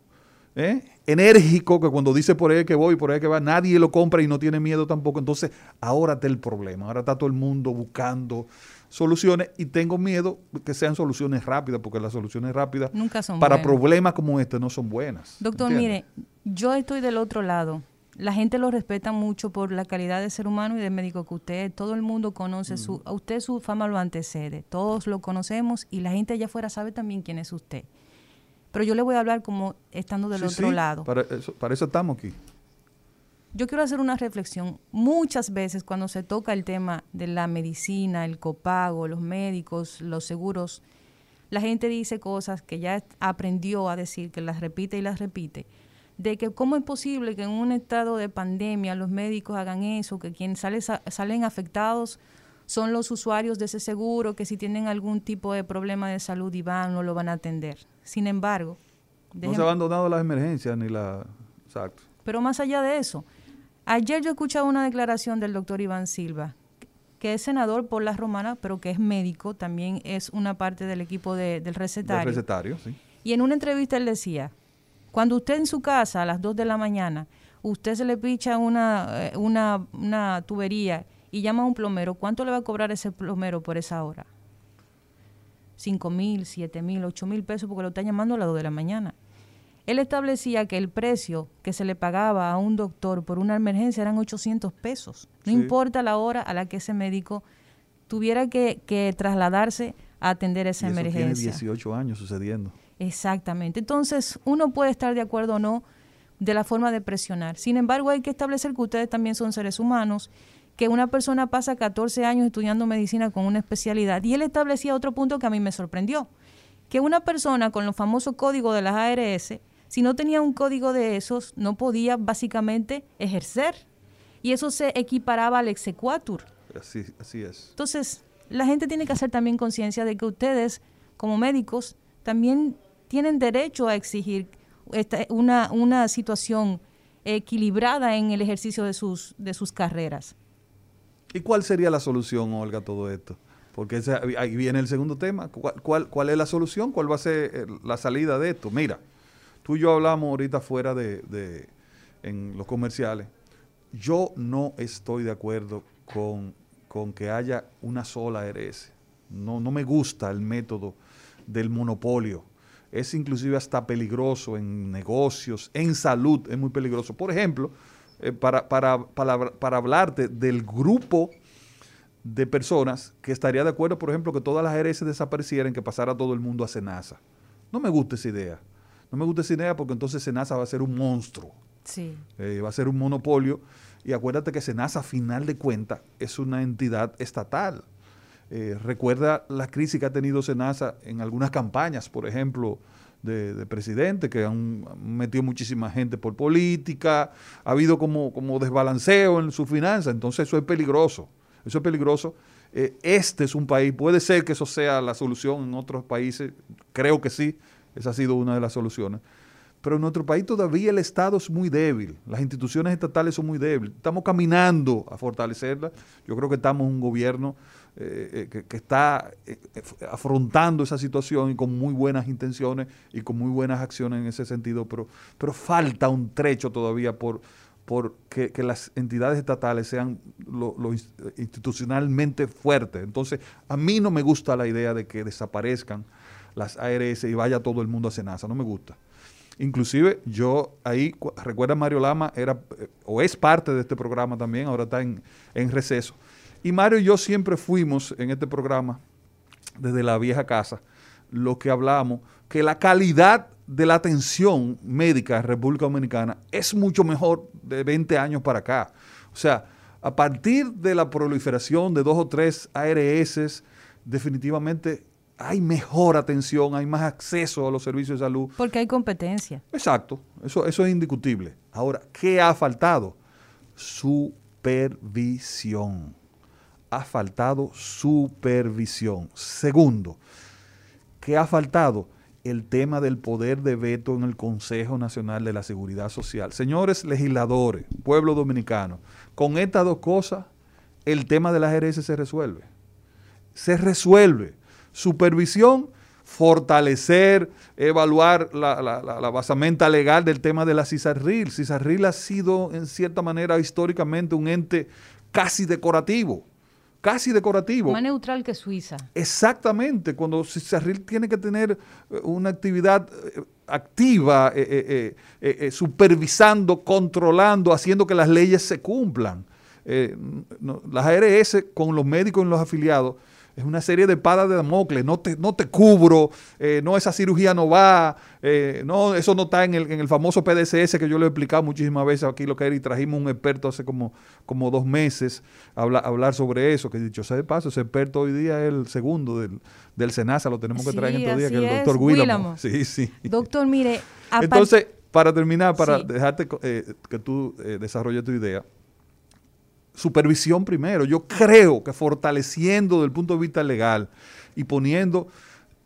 ¿eh? Enérgico, que cuando dice por ahí que voy, por ahí que va, nadie lo compra y no tiene miedo tampoco. Entonces, ahora está el problema, ahora está todo el mundo buscando soluciones y tengo miedo que sean soluciones rápidas, porque las soluciones rápidas Nunca son para buenas. problemas como este no son buenas. Doctor, ¿entiendes? mire, yo estoy del otro lado. La gente lo respeta mucho por la calidad de ser humano y de médico que usted es. Todo el mundo conoce mm. su, a usted su fama lo antecede. Todos lo conocemos y la gente allá afuera sabe también quién es usted. Pero yo le voy a hablar como estando del sí, otro sí, lado. Para eso, para eso estamos aquí. Yo quiero hacer una reflexión. Muchas veces cuando se toca el tema de la medicina, el copago, los médicos, los seguros, la gente dice cosas que ya aprendió a decir, que las repite y las repite, de que cómo es posible que en un estado de pandemia los médicos hagan eso, que quienes sale, salen afectados son los usuarios de ese seguro, que si tienen algún tipo de problema de salud y van, no lo van a atender. Sin embargo... No se ha abandonado las emergencias ni la... Exacto. Pero más allá de eso, Ayer yo escuchaba una declaración del doctor Iván Silva, que es senador por las romanas, pero que es médico, también es una parte del equipo de, del recetario. Del recetario, sí. Y en una entrevista él decía, cuando usted en su casa a las 2 de la mañana, usted se le picha una, una, una tubería y llama a un plomero, ¿cuánto le va a cobrar ese plomero por esa hora? 5 mil, 7 mil, 8 mil pesos porque lo está llamando a las 2 de la mañana. Él establecía que el precio que se le pagaba a un doctor por una emergencia eran 800 pesos. No sí. importa la hora a la que ese médico tuviera que, que trasladarse a atender esa y eso emergencia. Tiene 18 años sucediendo. Exactamente. Entonces, uno puede estar de acuerdo o no de la forma de presionar. Sin embargo, hay que establecer que ustedes también son seres humanos, que una persona pasa 14 años estudiando medicina con una especialidad. Y él establecía otro punto que a mí me sorprendió, que una persona con los famosos códigos de las ARS si no tenía un código de esos, no podía básicamente ejercer. Y eso se equiparaba al exequatur. Así, así es. Entonces, la gente tiene que hacer también conciencia de que ustedes, como médicos, también tienen derecho a exigir esta, una, una situación equilibrada en el ejercicio de sus, de sus carreras. ¿Y cuál sería la solución, Olga, a todo esto? Porque ahí viene el segundo tema. ¿Cuál, ¿Cuál, cuál, es la solución? ¿Cuál va a ser la salida de esto? Mira, Tú y yo hablamos ahorita fuera de, de, en los comerciales. Yo no estoy de acuerdo con, con que haya una sola ARS. No, no me gusta el método del monopolio. Es inclusive hasta peligroso en negocios, en salud, es muy peligroso. Por ejemplo, eh, para, para, para, para hablarte del grupo de personas que estaría de acuerdo, por ejemplo, que todas las ARS desaparecieran, que pasara todo el mundo a Senasa. No me gusta esa idea. No me gusta esa idea porque entonces Senasa va a ser un monstruo. Sí. Eh, va a ser un monopolio. Y acuérdate que Senasa, a final de cuentas, es una entidad estatal. Eh, recuerda la crisis que ha tenido Senasa en algunas campañas, por ejemplo, de, presidente, que han, metido muchísima gente por política, ha habido como, como desbalanceo en su finanza, entonces eso es peligroso, eso es peligroso. Eh, este es un país, puede ser que eso sea la solución en otros países, creo que sí, esa ha sido una de las soluciones, pero en nuestro país todavía el Estado es muy débil, las instituciones estatales son muy débiles, estamos caminando a fortalecerlas, yo creo que estamos en un gobierno eh, eh, que, está eh, afrontando esa situación y con muy buenas intenciones y con muy buenas acciones en ese sentido, pero, pero falta un trecho todavía por, por que, las entidades estatales sean lo, institucionalmente fuertes. Entonces, a mí no me gusta la idea de que desaparezcan las ARS y vaya todo el mundo a Senasa, no me gusta. Inclusive yo ahí, recuerda Mario Lama, era o es parte de este programa también, ahora está en, en receso. Y Mario y yo siempre fuimos en este programa, desde la vieja casa, lo que hablamos, que la calidad de la atención médica en República Dominicana es mucho mejor de 20 años para acá. O sea, a partir de la proliferación de dos o tres ARS, definitivamente hay mejor atención, hay más acceso a los servicios de salud. Porque hay competencia. Exacto, eso, eso es indiscutible. Ahora, ¿qué ha faltado? Supervisión ha faltado supervisión. Segundo, ¿qué ha faltado? El tema del poder de veto en el Consejo Nacional de la Seguridad Social. Señores legisladores, pueblo dominicano, con estas dos cosas, el tema de las RS se resuelve. Se resuelve. Supervisión, fortalecer, evaluar la, la, basamenta legal del tema de la CISARRIL. CISARRIL ha sido, en cierta manera, históricamente un ente casi decorativo casi decorativo. Más neutral que Suiza. Exactamente, cuando Cisarril tiene que tener eh, una actividad eh, activa, eh, supervisando, controlando, haciendo que las leyes se cumplan. las ARS con los médicos y los afiliados es una serie de espadas de Damocles, no te, no te cubro, eh, no, esa cirugía no va, eh, no, eso no está en el, en el famoso PDCS que yo lo he explicado muchísimas veces aquí, lo que era, y trajimos un experto hace como, como dos meses a hablar sobre eso, que dicho sea de paso, ese experto hoy día es el segundo del, del SENASA, lo tenemos que traer en estos días, que es el doctor Guillermo. Sí, sí. Doctor, mire. *laughs* Entonces, para terminar, para dejarte eh, que tú desarrolles tu idea, supervisión primero. Yo creo que fortaleciendo desde el punto de vista legal y poniendo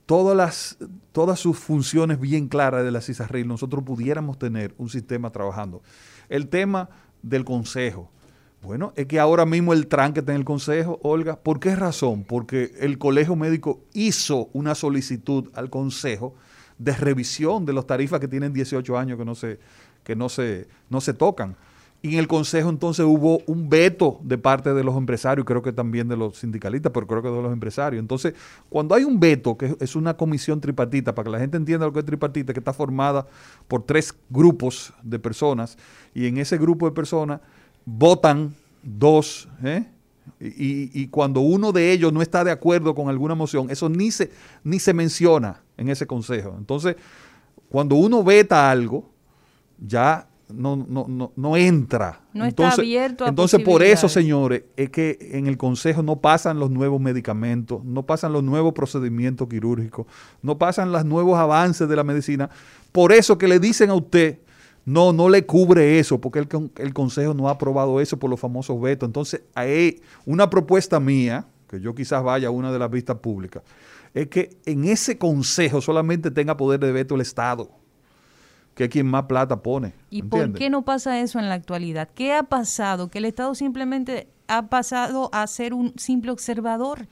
todas, las, todas sus funciones bien claras de la CISARRIL, nosotros pudiéramos tener un sistema trabajando. El tema del consejo. Bueno, es que ahora mismo el tranque está en el consejo, Olga. ¿Por qué razón? Porque el colegio médico hizo una solicitud al consejo de revisión de las tarifas que tienen 18 años que no se, que no se, no se tocan. Y en el Consejo entonces hubo un veto de parte de los empresarios, creo que también de los sindicalistas, pero creo que de los empresarios. Entonces, cuando hay un veto, que es una comisión tripartita, para que la gente entienda lo que es tripartita, que está formada por tres grupos de personas, y en ese grupo de personas votan dos, ¿eh? y, y, cuando uno de ellos no está de acuerdo con alguna moción, eso ni se, ni se menciona en ese consejo. Entonces, cuando uno veta algo, ya no, no, no, no entra. No entonces, está abierto a Entonces, por eso, señores, es que en el Consejo no pasan los nuevos medicamentos, no pasan los nuevos procedimientos quirúrgicos, no pasan los nuevos avances de la medicina. Por eso que le dicen a usted, no, no le cubre eso, porque el, el Consejo no ha aprobado eso por los famosos vetos. Entonces, hay una propuesta mía, que yo quizás vaya a una de las vistas públicas, es que en ese Consejo solamente tenga poder de veto el Estado que quien más plata pone. ¿Y por qué no pasa eso en la actualidad? ¿Qué ha pasado? Que el Estado simplemente ha pasado a ser un simple observador.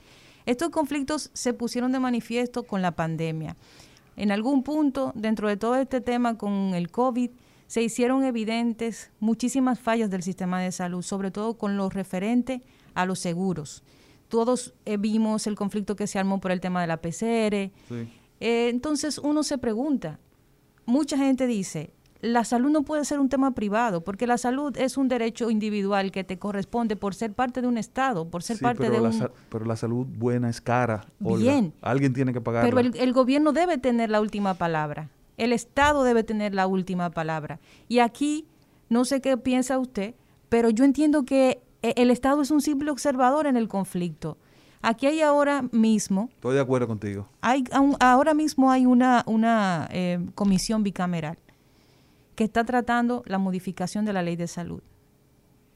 Estos conflictos se pusieron de manifiesto con la pandemia. En algún punto, dentro de todo este tema con el COVID, se hicieron evidentes muchísimas fallas del sistema de salud, sobre todo con lo referente a los seguros. Todos eh, vimos el conflicto que se armó por el tema de la PCR. Eh, entonces uno se pregunta, mucha gente dice, la salud no puede ser un tema privado, porque la salud es un derecho individual que te corresponde por ser parte de un Estado, por ser parte de un... pero la salud buena es cara. Bien. Alguien tiene que pagar. Pero el, gobierno debe tener la última palabra. El Estado debe tener la última palabra. Y aquí, no sé qué piensa usted, pero yo entiendo que eh, el Estado es un simple observador en el conflicto. Aquí hay ahora mismo... Estoy de acuerdo contigo. Hay, ahora mismo hay una, una eh, comisión bicameral que está tratando la modificación de la ley de salud.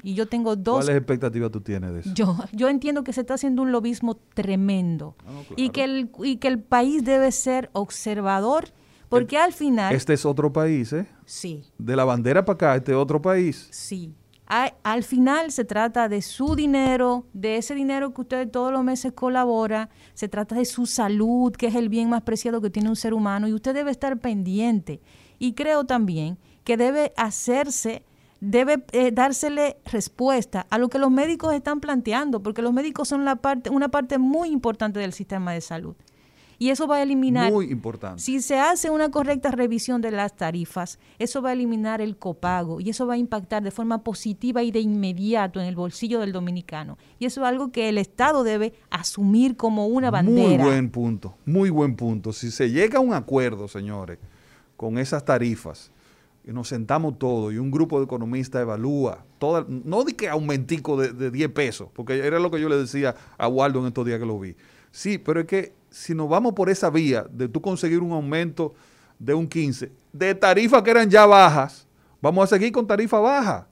Y yo tengo dos... ¿Cuáles expectativas tú tienes de eso? Yo, yo entiendo que se está haciendo un lobismo tremendo ah, y, que el, y que el país debe ser observador porque al final... Este es otro país, ¿eh? Sí. De la bandera para acá, este es otro país. Sí al final se trata de su dinero, de ese dinero que usted todos los meses colabora, se trata de su salud, que es el bien más preciado que tiene un ser humano, y usted debe estar pendiente. Y creo también que debe hacerse, debe eh, dársele respuesta a lo que los médicos están planteando, porque los médicos son la parte, una parte muy importante del sistema de salud. Y eso va a eliminar... Muy importante. Si se hace una correcta revisión de las tarifas, eso va a eliminar el copago y eso va a impactar de forma positiva y de inmediato en el bolsillo del dominicano. Y eso es algo que el Estado debe asumir como una bandera. Muy buen punto, muy buen punto. Si se llega a un acuerdo, señores, con esas tarifas, y nos sentamos todos y un grupo de economistas evalúa, toda, no de que aumentico de, de 10 pesos, porque era lo que yo le decía a Waldo en estos días que lo vi. Sí, pero es que si nos vamos por esa vía de tú conseguir un aumento de un 15, de tarifas que eran ya bajas, vamos a seguir con tarifa baja.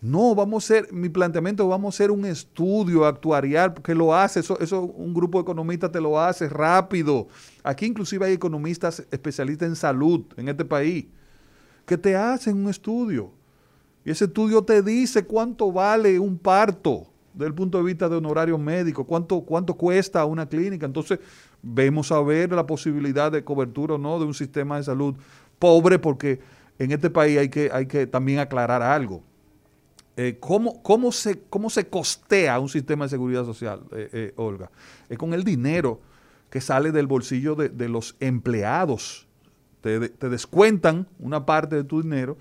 No, vamos a hacer, mi planteamiento, vamos a hacer un estudio actuarial que lo hace, eso, eso un grupo de economistas te lo hace rápido. Aquí inclusive hay economistas especialistas en salud en este país que te hacen un estudio. Y ese estudio te dice cuánto vale un parto desde el punto de vista de honorarios médicos, cuánto, cuánto cuesta una clínica. Entonces, vemos a ver la posibilidad de cobertura o no de un sistema de salud pobre, porque en este país hay que, hay que también aclarar algo. Eh, ¿cómo, cómo, se, ¿Cómo se costea un sistema de seguridad social, eh, eh, Olga? Es con el dinero que sale del bolsillo de, los empleados. Te, te descuentan una parte de tu dinero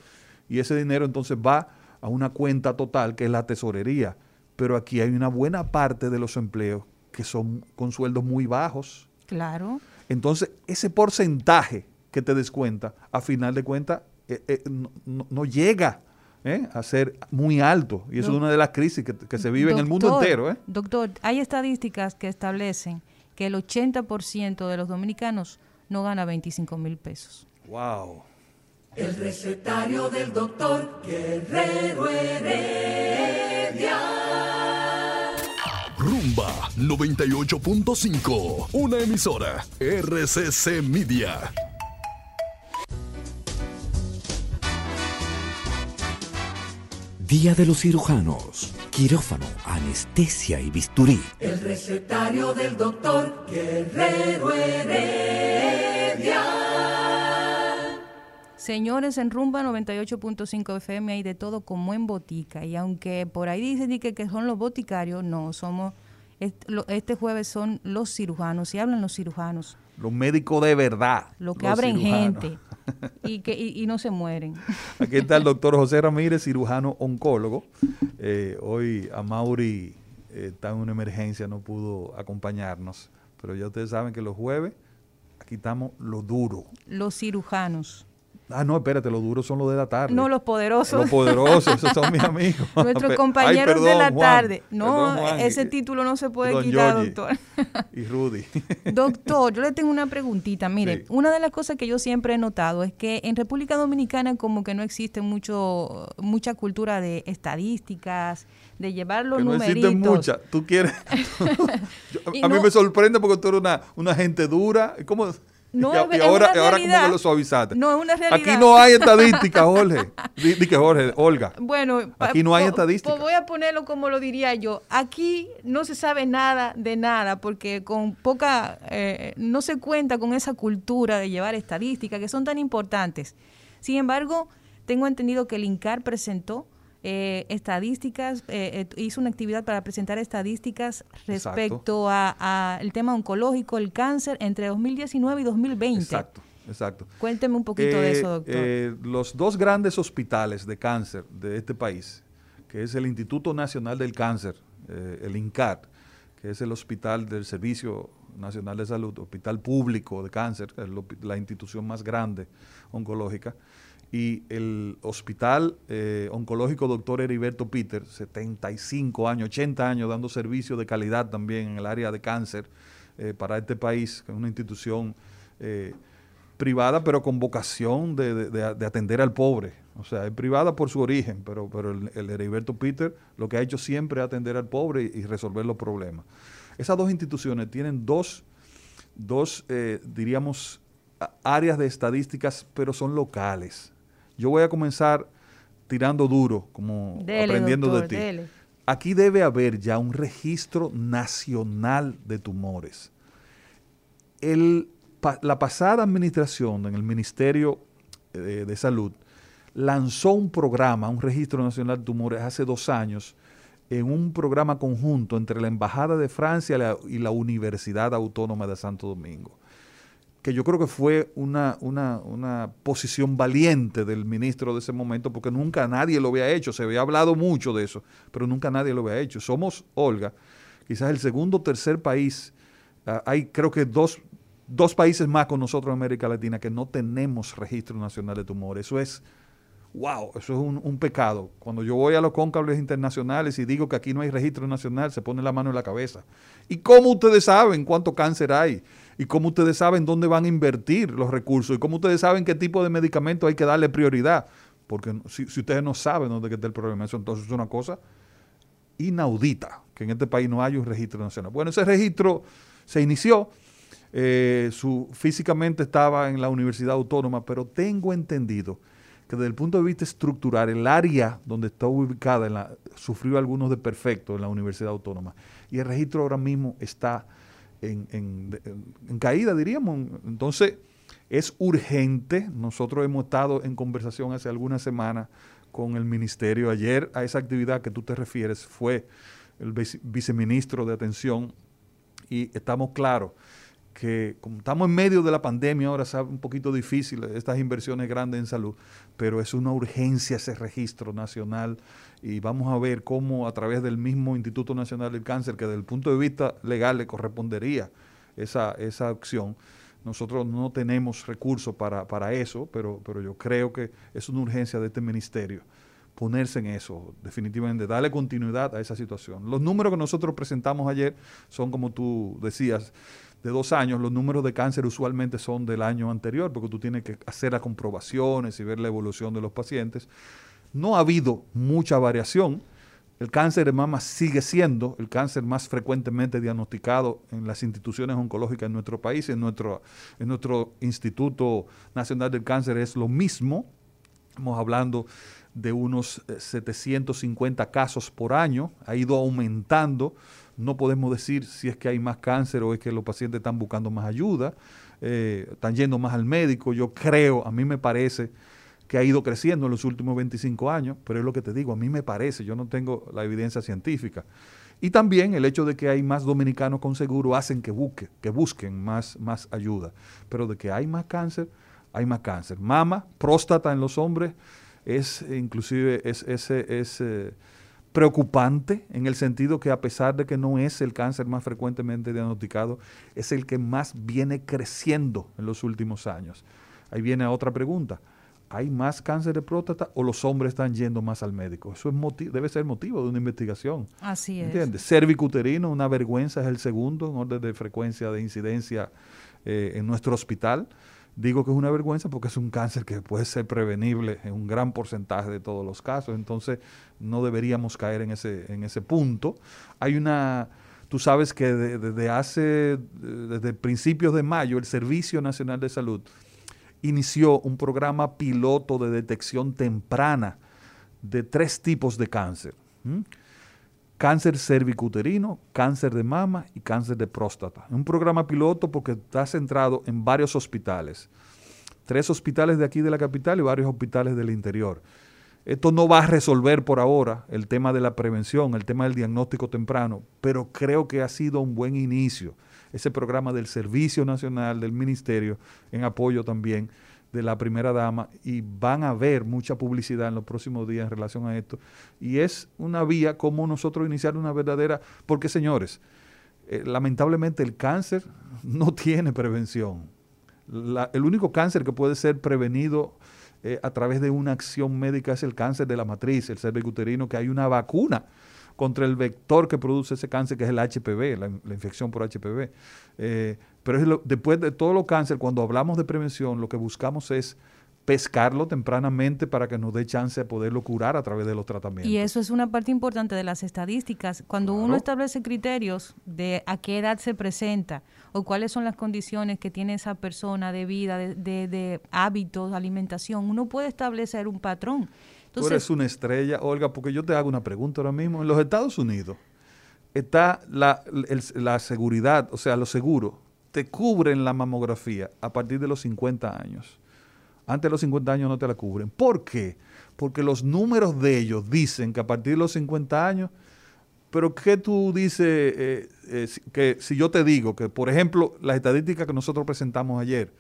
y ese dinero entonces va a una cuenta total que es la tesorería pero aquí hay una buena parte de los empleos que son con sueldos muy bajos. Claro. Entonces, ese porcentaje que te descuenta, a final de cuentas, eh, eh, no, llega eh, a ser muy alto. Y eso es una de las crisis que, se vive en el mundo entero. Doctor, hay estadísticas que establecen que el 80% de los dominicanos no gana 25 mil pesos. ¡Wow! El recetario del doctor Guerrero Heredia. Rumba 98.5, una emisora RCC Media. Día de los cirujanos, quirófano, anestesia y bisturí. El recetario del doctor Guerrero Heredia. Señores, en Rumba 98.5 FM hay de todo como en botica. Y aunque por ahí dicen que, que son los boticarios, no, somos este jueves son los cirujanos, y hablan los cirujanos. Los médicos de verdad. Los que abren gente y, que, y, no se mueren. *laughs* Aquí está el doctor José Ramírez, cirujano oncólogo. Eh, hoy a Mauri eh, está en una emergencia, no pudo acompañarnos. Pero ya ustedes saben que los jueves aquí estamos lo duro. Los cirujanos. Ah, no, espérate, los duros son los de la tarde. No, los poderosos. Los poderosos, esos son mis *laughs* amigos. Nuestros compañeros de la tarde. No, ese título no se puede quitar, doctor. y Rudy. *laughs* doctor, yo le tengo una preguntita. Mire, una de las cosas que yo siempre he notado es que en República Dominicana como que no existe mucho mucha cultura de estadísticas, de llevar los que no existe mucha. Tú quieres... *laughs* a mí me sorprende porque tú eres una, una gente dura. ¿Cómo...? No, y, ahora, ahora como lo suavizaste. No es una realidad. Aquí no hay *laughs* estadística, Jorge. Di, que Jorge, Olga. Bueno, aquí no hay estadística. Pues voy a ponerlo como lo diría yo. Aquí no se sabe nada de nada porque con poca, eh, no se cuenta con esa cultura de llevar estadísticas que son tan importantes. Sin embargo, tengo entendido que el INCAR presentó eh, estadísticas, eh, eh, hizo una actividad para presentar estadísticas respecto a, el tema oncológico, el cáncer, entre 2019 y 2020. Exacto. Exacto. Cuénteme un poquito de eso, doctor. los dos grandes hospitales de cáncer de este país, que es el Instituto Nacional del Cáncer, el INCAT, que es el hospital del Servicio Nacional de Salud, hospital público de cáncer, es la institución más grande oncológica, y el hospital eh, oncológico doctor Heriberto Peter, 75 años, 80 años dando servicio de calidad también en el área de cáncer eh, para este país, que es una institución eh, privada pero con vocación de, atender al pobre. O sea, es privada por su origen, pero, pero el, Heriberto Peter lo que ha hecho siempre es atender al pobre y, resolver los problemas. Esas dos instituciones tienen dos, dos diríamos, áreas de estadísticas, pero son locales. Yo voy a comenzar tirando duro, como aprendiendo de ti. Aquí debe haber ya un registro nacional de tumores. la pasada administración en el Ministerio eh, de, Salud lanzó un programa, un registro nacional de tumores hace dos años, en un programa conjunto entre la Embajada de Francia y la Universidad Autónoma de Santo Domingo que yo creo que fue una, una, posición valiente del ministro de ese momento, porque nunca nadie lo había hecho. Se había hablado mucho de eso, pero nunca nadie lo había hecho. Somos, Olga, quizás el segundo o tercer país. Ah, hay creo que dos, dos países más con nosotros en América Latina que no tenemos registro nacional de tumores. Eso es wow, eso es un, pecado. Cuando yo voy a los cóncables internacionales y digo que aquí no hay registro nacional, se pone la mano en la cabeza. ¿Y cómo ustedes saben cuánto cáncer hay? Y cómo ustedes saben dónde van a invertir los recursos y cómo ustedes saben qué tipo de medicamento hay que darle prioridad. Porque si, ustedes no saben dónde está el problema, eso entonces es una cosa inaudita, que en este país no hay un registro nacional. Bueno, ese registro se inició, eh, su, físicamente estaba en la Universidad Autónoma, pero tengo entendido que desde el punto de vista estructural, el área donde está ubicada sufrió algunos desperfectos en la Universidad Autónoma. Y el registro ahora mismo está en, caída, diríamos. Entonces, es urgente. Nosotros hemos estado en conversación hace algunas semanas con el ministerio. Ayer a esa actividad que tú te refieres fue el viceministro de Atención y estamos claros que como estamos en medio de la pandemia, ahora es un poquito difícil estas inversiones grandes en salud, pero es una urgencia ese registro nacional y vamos a ver cómo a través del mismo Instituto Nacional del Cáncer, que desde el punto de vista legal le correspondería esa, esa acción, nosotros no tenemos recursos para, para eso, pero, pero yo creo que es una urgencia de este ministerio ponerse en eso, definitivamente, darle continuidad a esa situación. Los números que nosotros presentamos ayer son, como tú decías, de dos años, los números de cáncer usualmente son del año anterior, porque tú tienes que hacer las comprobaciones y ver la evolución de los pacientes. No ha habido mucha variación. El cáncer de mama sigue siendo el cáncer más frecuentemente diagnosticado en las instituciones oncológicas en nuestro país, en nuestro, en nuestro Instituto Nacional del Cáncer es lo mismo. Estamos hablando de unos 750 eh, casos por año, ha ido aumentando no podemos decir si es que hay más cáncer o es que los pacientes están buscando más ayuda, eh, están yendo más al médico. Yo creo, a mí me parece que ha ido creciendo en los últimos 25 años, pero es lo que te digo, a mí me parece, yo no tengo la evidencia científica. Y también el hecho de que hay más dominicanos con seguro hacen que, que busquen más, más ayuda. Pero de que hay más cáncer, hay más cáncer. Mama, próstata en los hombres, es inclusive es, ese... Es, preocupante en el sentido que a pesar de que no es el cáncer más frecuentemente diagnosticado, es el que más viene creciendo en los últimos años. Ahí viene otra pregunta. ¿Hay más cáncer de próstata o los hombres están yendo más al médico? Eso es debe ser motivo de una investigación. Así es. ¿Entiendes? Cervicuterino, una vergüenza, es el segundo en orden de frecuencia de incidencia eh, en nuestro hospital. Digo que es una vergüenza porque es un cáncer que puede ser prevenible en un gran porcentaje de todos los casos, entonces no deberíamos caer en ese, en ese punto. Hay una, tú sabes que desde hace, desde principios de mayo, el Servicio Nacional de Salud inició un programa piloto de detección temprana de tres tipos de cáncer. Cáncer cervicuterino, cáncer de mama y cáncer de próstata. Un programa piloto porque está centrado en varios hospitales. Tres hospitales de aquí de la capital y varios hospitales del interior. Esto no va a resolver por ahora el tema de la prevención, el tema del diagnóstico temprano, pero creo que ha sido un buen inicio ese programa del Servicio Nacional del Ministerio en apoyo también de la primera dama y van a ver mucha publicidad en los próximos días en relación a esto. Y es una vía como nosotros iniciar una verdadera, porque señores, eh, lamentablemente el cáncer *laughs* no tiene prevención. el único cáncer que puede ser prevenido eh, a través de una acción médica es el cáncer de la matriz, el cervicuterino, que hay una vacuna contra el vector que produce ese cáncer, que es el HPV, la, infección por HPV. Eh, pero después de todo lo cáncer, cuando hablamos de prevención, lo que buscamos es pescarlo tempranamente para que nos dé chance de poderlo curar a través de los tratamientos. Y eso es una parte importante de las estadísticas. Cuando uno establece criterios de a qué edad se presenta o cuáles son las condiciones que tiene esa persona de vida, de, de, hábitos, alimentación, uno puede establecer un patrón. Tú eres una estrella, Olga, porque yo te hago una pregunta ahora mismo. En los Estados Unidos está la, la seguridad, o sea, los seguros, te cubren la mamografía a partir de los 50 años antes de los 50 años no te la cubren. ¿Por qué? Porque los números de ellos dicen que a partir de los 50 años, pero ¿qué tú dices eh, eh, que si yo te digo que, por ejemplo, las estadísticas que nosotros presentamos ayer,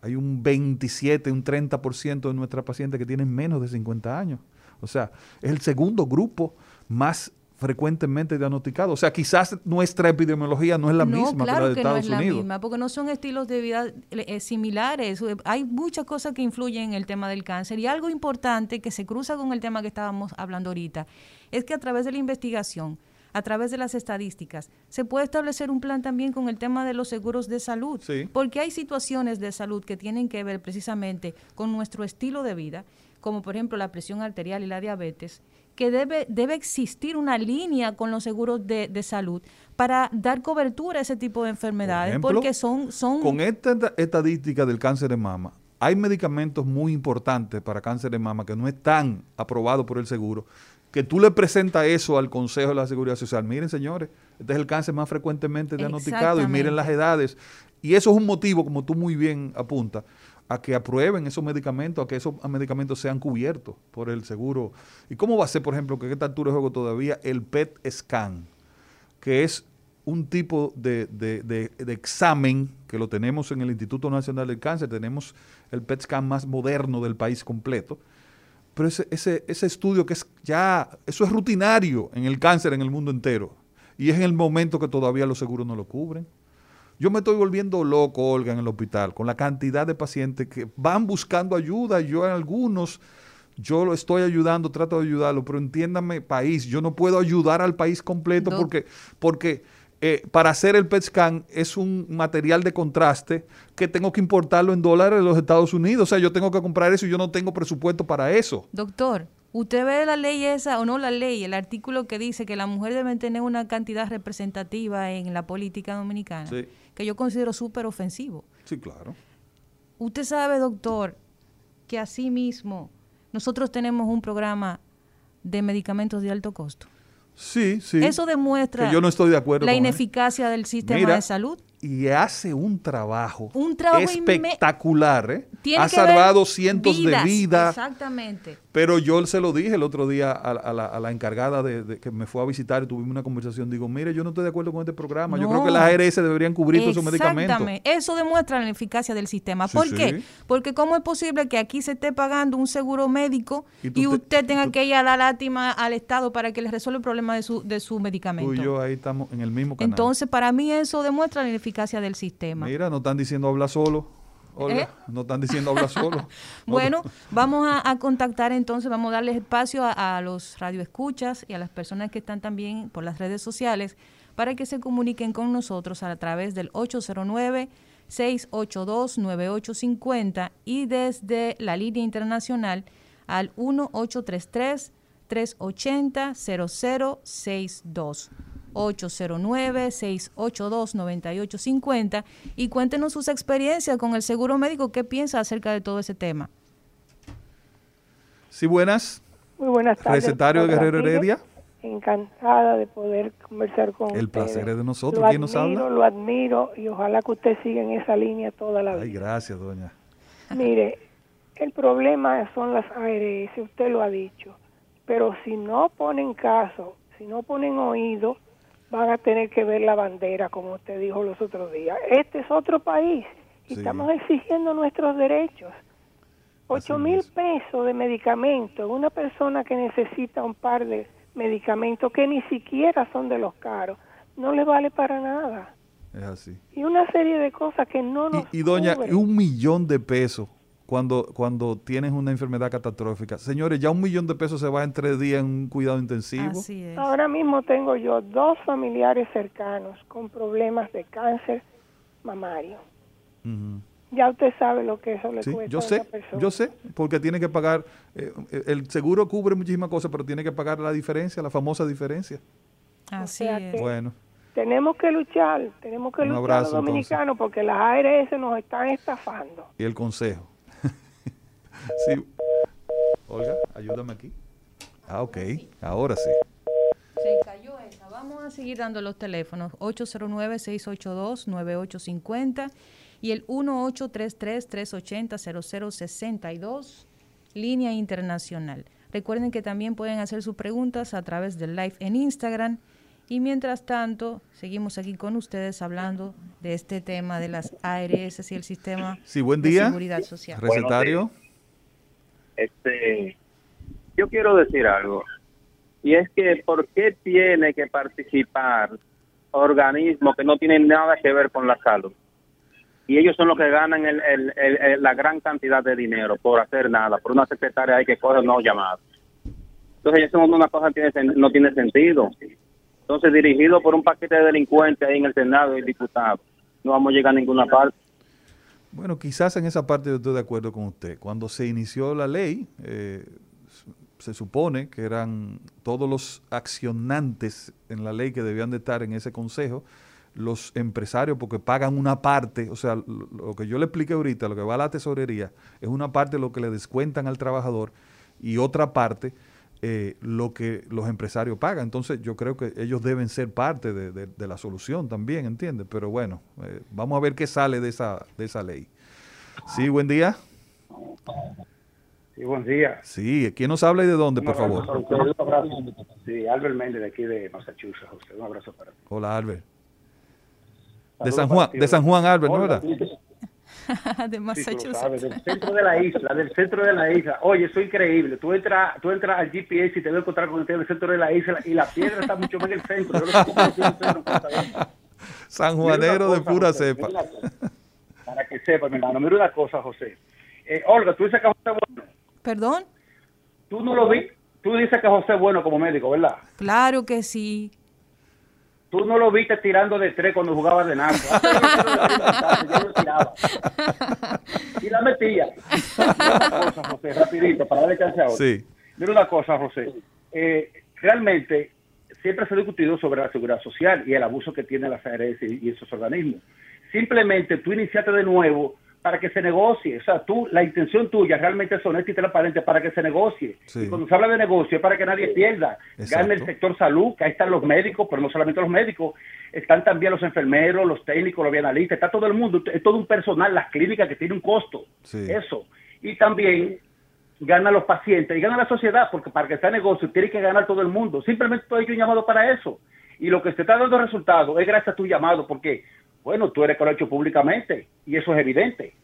hay un 27, un 30% de nuestras pacientes que tienen menos de 50 años. O sea, es el segundo grupo más frecuentemente diagnosticado. O sea, quizás nuestra epidemiología no es la misma que la de Estados no es la misma, porque no son estilos de vida eh, similares. Hay muchas cosas que influyen en el tema del cáncer y algo importante que se cruza con el tema que estábamos hablando ahorita es que a través de la investigación, a través de las estadísticas, se puede establecer un plan también con el tema de los seguros de salud, porque hay situaciones de salud que tienen que ver precisamente con nuestro estilo de vida, como por ejemplo la presión arterial y la diabetes, que debe, debe existir una línea con los seguros de, salud para dar cobertura a ese tipo de enfermedades, porque son, son... Con esta estadística del cáncer de mama, hay medicamentos muy importantes para cáncer de mama que no están aprobados por el seguro, que tú le presentas eso al Consejo de la Seguridad Social. Miren, señores, este es el cáncer más frecuentemente diagnosticado y miren las edades. Y eso es un motivo, como tú muy bien apuntas, a que aprueben esos medicamentos, a que esos medicamentos sean cubiertos por el seguro. ¿Y cómo va a ser, por ejemplo, que a esta altura de juego todavía el PET scan, que es un tipo de, examen que lo tenemos en el Instituto Nacional del Cáncer, tenemos el PET scan más moderno del país completo, pero ese, ese, ese estudio que es ya, eso es rutinario en el cáncer en el mundo entero, y es en el momento que todavía los seguros no lo cubren. Yo me estoy volviendo loco, Olga, en el hospital, con la cantidad de pacientes que van buscando ayuda. Yo en algunos, yo lo estoy ayudando, trato de ayudarlo, pero entiéndame, país, yo no puedo ayudar al país completo porque, porque eh, para hacer el PET scan es un material de contraste que tengo que importarlo en dólares de los Estados Unidos. O sea, yo tengo que comprar eso y yo no tengo presupuesto para eso. Doctor, ¿Usted ve la ley esa o no la ley, el artículo que dice que la mujer debe tener una cantidad representativa en la política dominicana? Sí que yo considero súper ofensivo. Sí, claro. Usted sabe, doctor, que así mismo nosotros tenemos un programa de medicamentos de alto costo. Sí, sí. Eso demuestra que yo no estoy de acuerdo la ineficacia del sistema de salud y hace un trabajo, espectacular. ¿eh? Ha salvado cientos de vidas. Exactamente. Pero yo se lo dije el otro día a, la, encargada de, que me fue a visitar y tuvimos una conversación. Digo, mire, yo no estoy de acuerdo con este programa. Yo creo que las ARS deberían cubrir todos esos medicamentos. Exactamente. Eso demuestra la eficacia del sistema. ¿Por qué? Porque ¿cómo es posible que aquí se esté pagando un seguro médico y, usted tenga que ir a dar lástima al Estado para que le resuelva el problema de su, de su medicamento? Tú y yo ahí estamos en el mismo canal. Entonces, para mí eso demuestra la ineficacia del sistema. Mira, no están diciendo habla solo. ¿Eh? No están diciendo habla solo. *laughs* bueno, vamos a, contactar entonces, vamos a darles espacio a, a, los radioescuchas y a las personas que están también por las redes sociales para que se comuniquen con nosotros a través del 809 682 9850 y desde la línea internacional al 1833 380 0062. 809-682-9850 y cuéntenos sus experiencias con el seguro médico. ¿Qué piensa acerca de todo ese tema? Sí, buenas. Muy buenas tardes. Recetario de Guerrero Heredia. Encantada de poder conversar con El placer es de nosotros. Lo ¿Quién nos habla? Lo admiro y ojalá que usted siga en esa línea toda la vida. Ay, gracias, doña. Mire, el problema son las ARS, usted lo ha dicho. Pero si no ponen caso, si no ponen oído, van a tener que ver la bandera, como usted dijo los otros días. Este es otro país y estamos exigiendo nuestros derechos. Ocho mil pesos de medicamentos, una persona que necesita un par de medicamentos que ni siquiera son de los caros, no le vale para nada. Es así. Y una serie de cosas que no nos Y, y doña, cubren. un millón de pesos cuando, cuando tienes una enfermedad catastrófica. Señores, ya un millón de pesos se va en tres días en un cuidado intensivo. Así es. Ahora mismo tengo yo dos familiares cercanos con problemas de cáncer mamario. Ya usted sabe lo que eso le Sí, cuesta yo a sé, una persona. yo sé, porque tiene que pagar, eh, el seguro cubre muchísimas cosas, pero tiene que pagar la diferencia, la famosa diferencia. Así sea es. Bueno, Tenemos que luchar, tenemos que Un luchar abrazo, los dominicanos porque las ARS nos están estafando. y el consejo. *laughs* sí. Olga, ayúdame aquí. Ah, ok, ahora sí. Se cayó esa. Vamos a seguir dando los teléfonos. 809-682-9850 y el 1833-380-0062, línea internacional. Recuerden que también pueden hacer sus preguntas a través del live en Instagram. Y mientras tanto, seguimos aquí con ustedes hablando de este tema de las ARS y el sistema Sí, buen de día. seguridad social. Recetario. Este yo quiero decir algo y es que por qué tiene que participar organismos que no tienen nada que ver con la salud y ellos son los que ganan el- el- el- la gran cantidad de dinero por hacer nada por una secretaria ahí que coge no llamados entonces eso es una cosa tiene no tiene sentido. Entonces dirigido por un paquete de delincuentes ahí en el senado y diputados no vamos a llegar a ninguna parte Bueno, quizás en esa parte yo estoy de acuerdo con usted. Cuando se inició la ley, eh, se supone que eran todos los accionantes en la ley que debían de estar en ese consejo, los empresarios, porque pagan una parte, o sea, lo, lo que yo le expliqué ahorita, lo que va a la tesorería, es una parte lo que le descuentan al trabajador y otra parte eh, lo que los empresarios pagan. Entonces yo creo que ellos deben ser parte de, de- de la solución también, ¿entiendes? Pero bueno, eh, vamos a ver qué sale de esa, de esa ley. Sí, buen día. Sí, buen día. Sí, ¿quién nos habla y de dónde, Un por favor? para usted, un abrazo. Sí, Albert Méndez de aquí de Massachusetts, José. Un abrazo para ti. Hola, Albert. De San Juan, ti, de San Juan, Albert, ¿no Hola, verdad? *laughs* de sí, tú lo sabes, Massachusetts. del centro de la isla, del centro de la isla. Oye, eso es increíble. Tú entras, tú entras al GPS y te vas a encontrar con el centro de la isla y la piedra está mucho más en el centro. San Juanero de pura José, cepa. Para que sepa, mi hermano. Mira una cosa, José. Eh, Olga, tú dices que José es bueno. Perdón, Tú no lo vi. Tú dices que José es bueno como médico, ¿verdad? claro que sí. Tú no lo viste tirando de tres cuando jugaba de. Yo lo tiraba. Y la metía. Mira una cosa, José, rapidito, para darle chance a otro. Sí. Mira una cosa, José. Eh, realmente siempre se ha discutido sobre la seguridad social y el abuso que tienen las ARS y, y esos organismos. Simplemente tú iniciaste de nuevo para que se negocie. O sea, tú, la intención tuya realmente es honesta y transparente para que se negocie. Sí. Y cuando se habla de negocio es para que nadie pierda. Exacto. Gane el sector salud, que ahí están los médicos, pero no solamente los médicos, están también los enfermeros, los técnicos, los bienalistas, está todo el mundo, es todo un personal, las clínicas que tienen un costo. Sí. Eso. Y también ganan los pacientes y gana la sociedad, porque para que sea negocio tiene que ganar todo el mundo. Simplemente estoy yo llamado para eso. Y lo que se está dando resultados es gracias a tu llamado, porque, bueno, tú eres que lo has hecho públicamente y eso es evidente.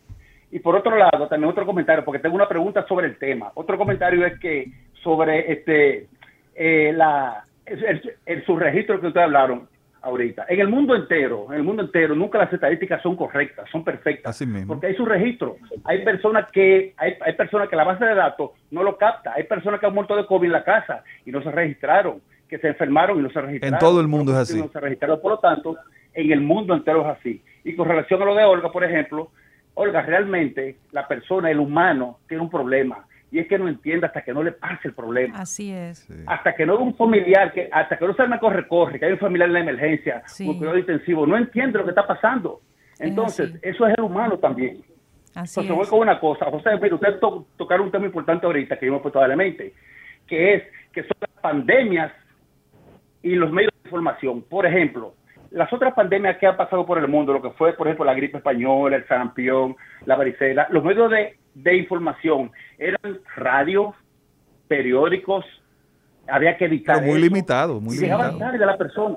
Y por otro lado, también otro comentario, porque tengo una pregunta sobre el tema. Otro comentario es que sobre este eh, la el, el- subregistro que ustedes hablaron ahorita. En el mundo entero, en el mundo entero, nunca las estadísticas son correctas, son perfectas. Así mismo. Porque hay su registro. Hay personas que hay, hay personas que la base de datos no lo capta. Hay personas que han muerto de COVID en la casa y no se registraron, que se enfermaron y no se registraron. todo el mundo es así. No se registraron. Por lo tanto, en el mundo entero es así. Y con relación a lo de Olga, por ejemplo, Olga, realmente la persona, el humano, tiene un problema. Y es que no entiende hasta que no le pase el problema Así es. Sí. hasta que no un familiar, que hasta que no se me corre, corre, que hay un familiar en la emergencia, Sí. un cuidado intensivo, no entiende lo que está pasando. Entonces, eso es el humano también. Así Entonces, voy es. con una cosa. José, mire, usted to- tocaron un tema importante ahorita que yo me he puesto a la mente, que es que son las pandemias y los medios de información. Por ejemplo, las otras pandemias que han pasado por el mundo, lo que fue, por ejemplo, la gripe española, el sarampión, la varicela, los medios de, de información eran radio, periódicos, había que editar. Pero muy eso, limitado, muy llegaban limitado. tarde a la persona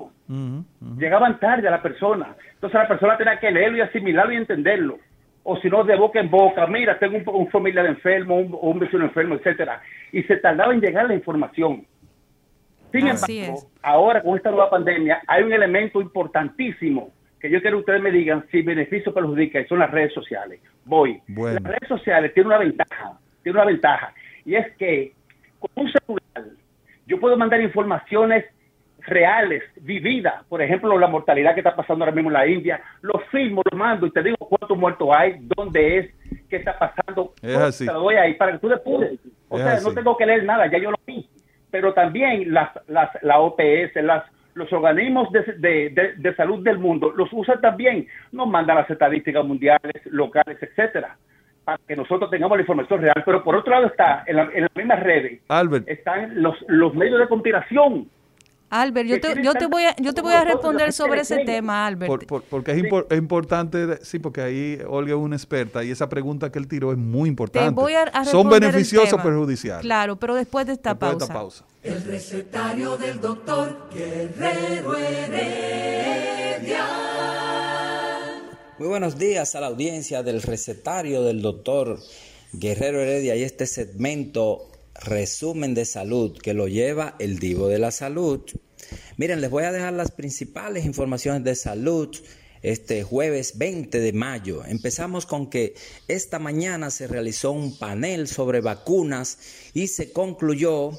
llegaban tarde a la persona. Entonces la persona tenía que leerlo y asimilarlo y entenderlo. O si no, de boca en boca, mira, tengo un, un familiar enfermo, un, un vecino enfermo, etcétera. Y se tardaba en llegar la información. Sin embargo, ahora con esta nueva pandemia hay un elemento importantísimo que yo quiero que ustedes me digan si beneficio perjudica y son las redes sociales. Voy. Las redes sociales tienen una ventaja, tiene una ventaja y es que con un celular yo puedo mandar informaciones reales, vividas, por ejemplo, la mortalidad que está pasando ahora mismo en la India, lo filmo, lo mando y te digo cuántos muertos hay, dónde es, qué está pasando, es así. te lo doy ahí para que tú después, o sea, no tengo que leer nada, ya yo lo vi, pero también las, las, la OPS, las, los organismos de, de, salud del mundo los usan también, nos mandan las estadísticas mundiales, locales, etcétera para que nosotros tengamos la información real, pero por otro lado está en, la, en las mismas redes están los, los medios de conspiración Albert, yo te, yo te voy a, yo te voy a responder sobre ese tema, Albert. porque es, es, importante, sí, porque ahí Olga es una experta y esa pregunta que él tiró es muy importante. Te voy a, ¿Son beneficiosos o perjudiciales? Claro, pero después de esta, pausa. De esta pausa. El recetario del doctor Guerrero Heredia. Muy buenos días a la audiencia del recetario del doctor Guerrero Heredia y este segmento resumen de salud que lo lleva el Divo de la Salud. Miren, les voy a dejar las principales informaciones de salud este jueves 20 de mayo. Empezamos con que esta mañana se realizó un panel sobre vacunas y se concluyó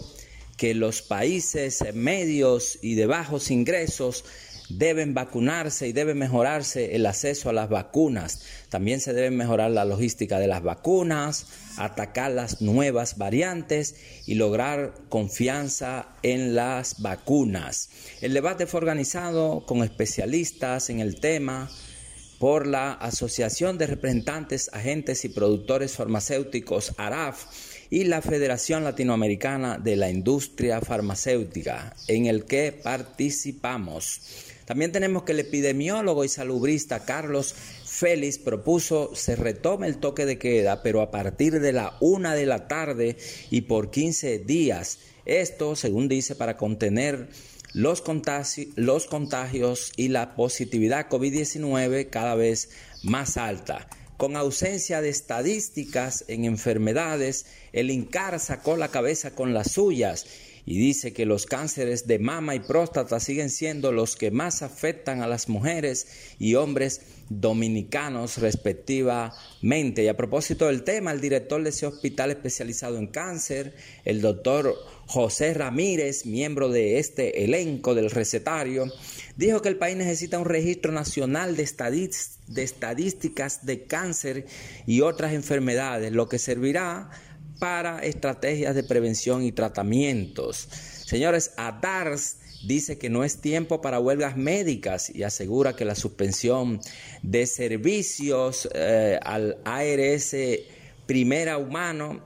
que los países medios y de bajos ingresos deben vacunarse y debe mejorarse el acceso a las vacunas. También se debe mejorar la logística de las vacunas, atacar las nuevas variantes y lograr confianza en las vacunas. El debate fue organizado con especialistas en el tema por la Asociación de Representantes, Agentes y Productores Farmacéuticos, ARAF, y la Federación Latinoamericana de la Industria Farmacéutica, en el que participamos. También tenemos que el epidemiólogo y salubrista Carlos Félix propuso se retome el toque de queda, pero a partir de la una de la tarde y por 15 días. Esto, según dice, para contener los, contagios y la positividad COVID-19 cada vez más alta. Con ausencia de estadísticas en enfermedades, el INCAR sacó la cabeza con las suyas y dice que los cánceres de mama y próstata siguen siendo los que más afectan a las mujeres y hombres dominicanos respectivamente. Y a propósito del tema, el director de ese hospital especializado en cáncer, el doctor José Ramírez, miembro de este elenco del recetario, dijo que el país necesita un registro nacional de, de estadísticas de cáncer y otras enfermedades, lo que servirá para estrategias de prevención y tratamientos. Señores, ADARS dice que no es tiempo para huelgas médicas y asegura que la suspensión de servicios eh, al ARS Primera Humano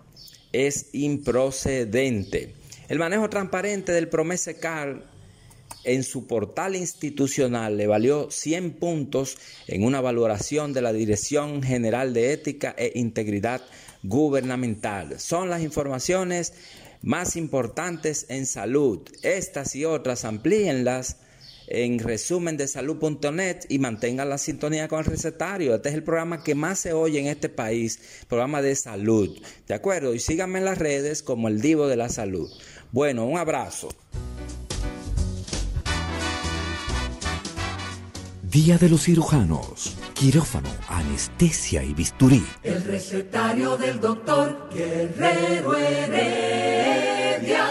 es improcedente. El manejo transparente del Car en su portal institucional le valió 100 puntos en una valoración de la Dirección General de Ética e Integridad gubernamental. Son las informaciones más importantes en salud. Estas y otras amplíenlas en resumen de salud.net y mantengan la sintonía con el recetario. Este es el programa que más se oye en este país, programa de salud. ¿De acuerdo? Y síganme en las redes como el Divo de la Salud. Bueno, un abrazo. Día de los cirujanos quirófano, anestesia y bisturí. El recetario del doctor Guerrero Heredia.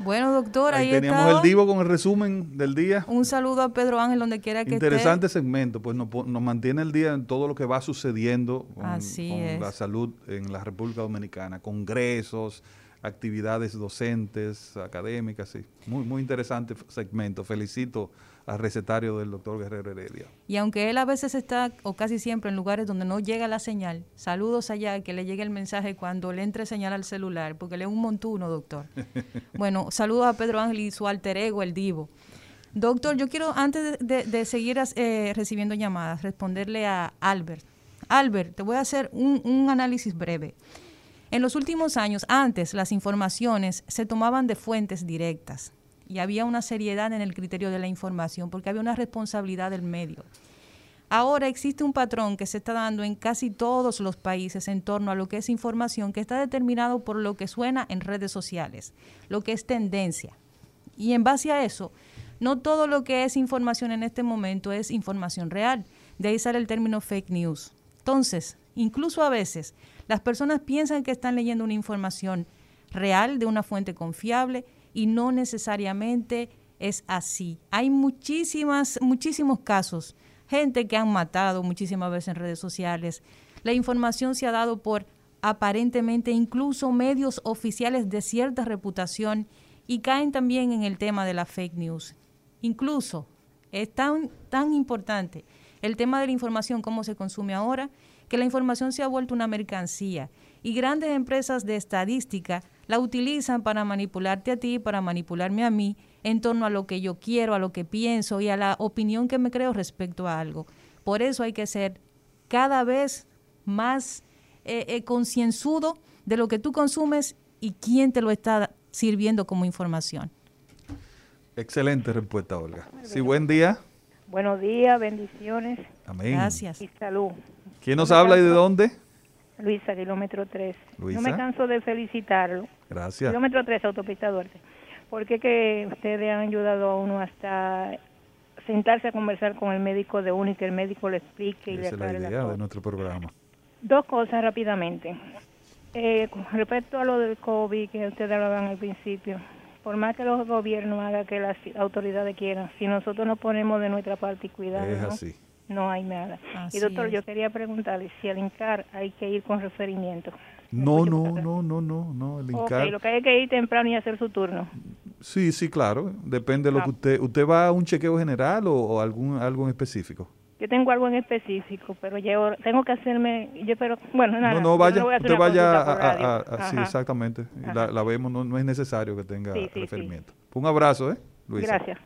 Bueno, doctor, ahí, ahí teníamos el divo con el resumen del día. Un saludo a Pedro Ángel donde quiera que Interesante esté. segmento, pues nos, mantiene el día en todo lo que va sucediendo con, la salud en la República Dominicana, congresos, actividades docentes, académicas, sí. Muy, muy interesante segmento. Felicito al recetario del doctor Guerrero Heredia. Y aunque él a veces está, o casi siempre, en lugares donde no llega la señal, saludos allá, que le llegue el mensaje cuando le entre señal al celular, porque le es un montuno, doctor. *laughs* bueno, saludos a Pedro Ángel y su alter ego, el divo. Doctor, yo quiero, antes de, seguir eh, recibiendo llamadas, responderle a Albert. Albert, te voy a hacer un, un análisis breve. En los últimos años, antes las informaciones se tomaban de fuentes directas y había una seriedad en el criterio de la información porque había una responsabilidad del medio. Ahora existe un patrón que se está dando en casi todos los países en torno a lo que es información que está determinado por lo que suena en redes sociales, lo que es tendencia. Y en base a eso, no todo lo que es información en este momento es información real. De ahí sale el término fake news. Entonces, incluso a veces, las personas piensan que están leyendo una información real de una fuente confiable y no necesariamente es así. Hay muchísimas, muchísimos casos gente que han matado muchísimas veces en redes sociales. La información se ha dado por aparentemente incluso medios oficiales de cierta reputación y caen también en el tema de la fake news. Incluso es tan, tan importante el tema de la información, cómo se consume ahora, que la información se ha vuelto una mercancía y grandes empresas de estadística la utilizan para manipularte a ti, para manipularme a mí en torno a lo que yo quiero, a lo que pienso y a la opinión que me creo respecto a algo. Por eso hay que ser cada vez más eh, eh, concienzudo de lo que tú consumes y quién te lo está sirviendo como información. Excelente respuesta, Olga. Sí, buen día. Buenos días, bendiciones. Amén. Gracias. Y salud. ¿Quién nos habla y de dónde? Luisa, kilómetro 3. Luisa. No me canso de felicitarlo. Gracias. Kilómetro 3, autopista Duarte. Porque que ustedes han ayudado a uno hasta sentarse a conversar con el médico de uno y que el médico le explique y Esa le es la aclare las idea de nuestro programa. Dos cosas rápidamente. Eh, con respecto a lo del COVID que ustedes hablaban al principio, por más que los gobiernos hagan que las autoridades quieran, si nosotros nos ponemos de nuestra parte y cuidamos, Es ¿no? así. no hay nada. Así y doctor, es. yo quería preguntarle si al INCAR hay que ir con referimiento. No, no, no, no, no, no. El Ok, INCAR. lo que hay que ir temprano y hacer su turno. Sí, sí, claro. Depende de lo Ah. que usted. ¿Usted va a un chequeo general o, o algún algo en específico? Yo tengo algo en específico, pero yo tengo que hacerme, yo pero bueno, nada. no, no, vaya. voy a hacer usted vaya a, radio. a- a- sí, exactamente. La, vemos, no, no es necesario que tenga Sí, sí, sí. referimiento. Un abrazo, ¿eh, Luisa? Gracias.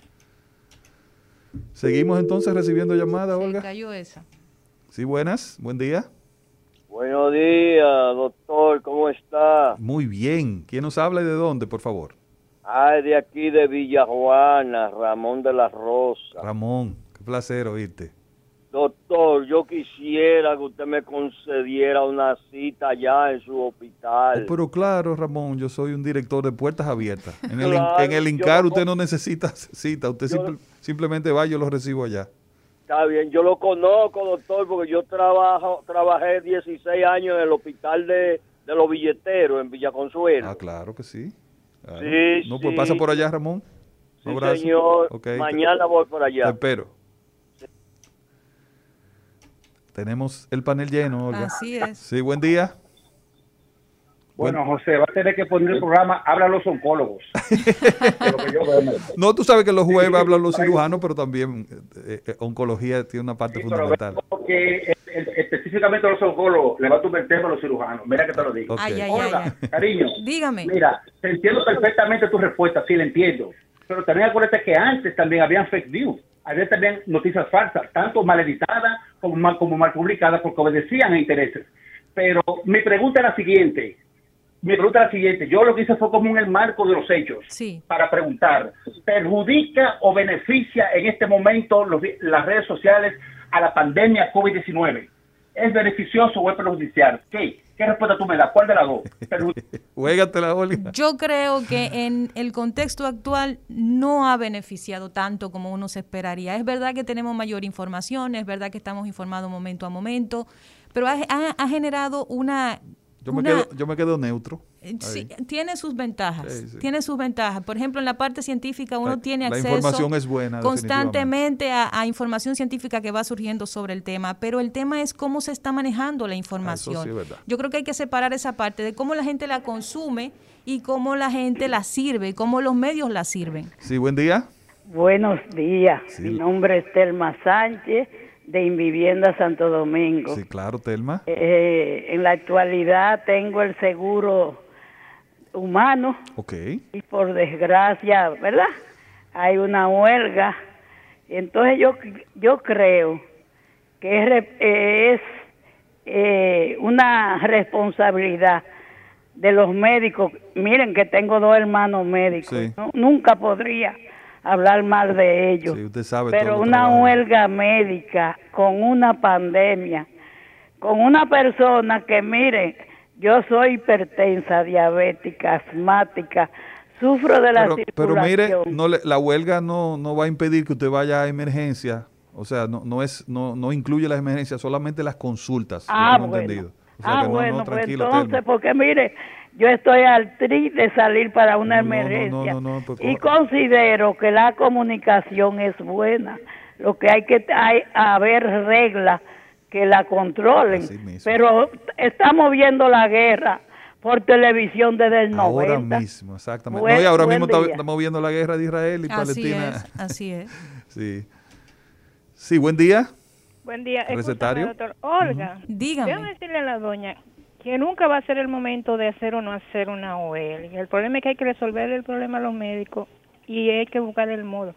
Seguimos entonces recibiendo llamadas, Se Olga. cayó esa. Sí, buenas. Buen día. Buenos días, doctor, ¿cómo está? Muy bien. ¿Quién nos habla y de dónde, por favor? Ay, de aquí de Villa Juana, Ramón de la Rosa. Ramón, qué placer oírte. Doctor, yo quisiera que usted me concediera una cita allá en su hospital. Oh, pero claro, Ramón, yo soy un director de puertas abiertas. En el, Claro, en el INCAR usted no necesita *laughs* cita, usted Yo- simple- simplemente va, yo lo recibo allá. Está bien, yo lo conozco, doctor, porque yo trabajo, trabajé 16 años en el hospital de, de los billeteros en Villa Consuelo. Ah, claro que sí. Claro. Sí, no, pues sí. pasa por allá, Ramón. Sí, abrazo. señor. Ok, te- Mañana voy por Te allá. espero. Tenemos el panel lleno, Olga. Así es. Sí, buen día. Bueno, José, va a tener que poner el programa Habla los oncólogos. *laughs* De lo que yo veo. No, tú sabes que los jueves hablan los cirujanos, pero también eh, eh, oncología tiene una parte Sí, pero fundamental. veo que eh, eh, específicamente los oncólogos le va a tumbar el tema a los cirujanos. Mira que te lo digo. Ok. Ay, ay, Olga, ay, cariño, Dígame. mira, te entiendo perfectamente tu respuesta, sí la entiendo. Pero también acuérdate que antes también habían fake news. Había también noticias falsas, tanto mal editadas como mal, como mal publicadas, porque obedecían a intereses. Pero mi pregunta es la siguiente. Mi pregunta es la siguiente. Yo lo que hice fue como en el marco de los hechos Sí. para preguntar, ¿perjudica o beneficia en este momento los- las redes sociales a la pandemia COVID-19? ¿Es beneficioso o es perjudicial? ¿Qué? ¿Qué respuesta tú me das? ¿Cuál de las dos? *laughs* Juégatela, Olga. Yo creo que en el contexto actual no ha beneficiado tanto como uno se esperaría. Es verdad que tenemos mayor información, es verdad que estamos informados momento a momento, pero ha, ha- ha generado una... Yo me, quedo, yo me quedo neutro. eh, sí, tiene sus ventajas, Sí, sí. tiene sus ventajas. Por ejemplo, en la parte científica uno La- tiene la acceso información es buena, constantemente a, a información científica que va surgiendo sobre el tema, pero el tema es cómo se está manejando la información. sí es verdad. Yo creo que hay que separar esa parte de cómo la gente la consume y cómo la gente la sirve, y cómo los medios la sirven. Sí, buen día. Buenos días, Sí. mi nombre es Telma Sánchez de Invivienda Santo Domingo. Sí, claro, Telma. Eh, en la actualidad tengo el seguro humano Ok. y por desgracia, ¿verdad? Hay una huelga. Entonces yo, yo creo que es, es eh, una responsabilidad de los médicos. Miren que tengo dos hermanos médicos. Sí. ¿no? Nunca podría hablar mal de ellos. Sí, usted sabe Pero una huelga médica con una pandemia, con una persona que, mire, yo soy hipertensa, diabética, asmática, sufro de la Pero, pero mire, no le- la huelga no, no va a impedir que usted vaya a emergencia. O sea, no, no es no, no incluye las emergencias, solamente las consultas. Ah, bueno. entendido. O sea ah, no, bueno, no, pues entonces, porque mire, yo estoy al tri de salir para una No, no, no, emergencia no, no, no, pues, y co- considero que la comunicación es buena. Lo que hay que hay haber reglas que la controlen. Pero estamos viendo la guerra por televisión desde el Ahora 90. mismo, exactamente. Buen- no, y ahora buen mismo está- día. estamos viendo la guerra de Israel y Así Palestina. es, así es. *laughs* Sí. Sí, buen día. Buen día. Escúchame, Recetario. doctor. Olga, Dígame. déjame decirle a la doña que nunca va a ser el momento de hacer o no hacer una OL. El problema es que hay que resolver el problema a los médicos y hay que buscar el modo.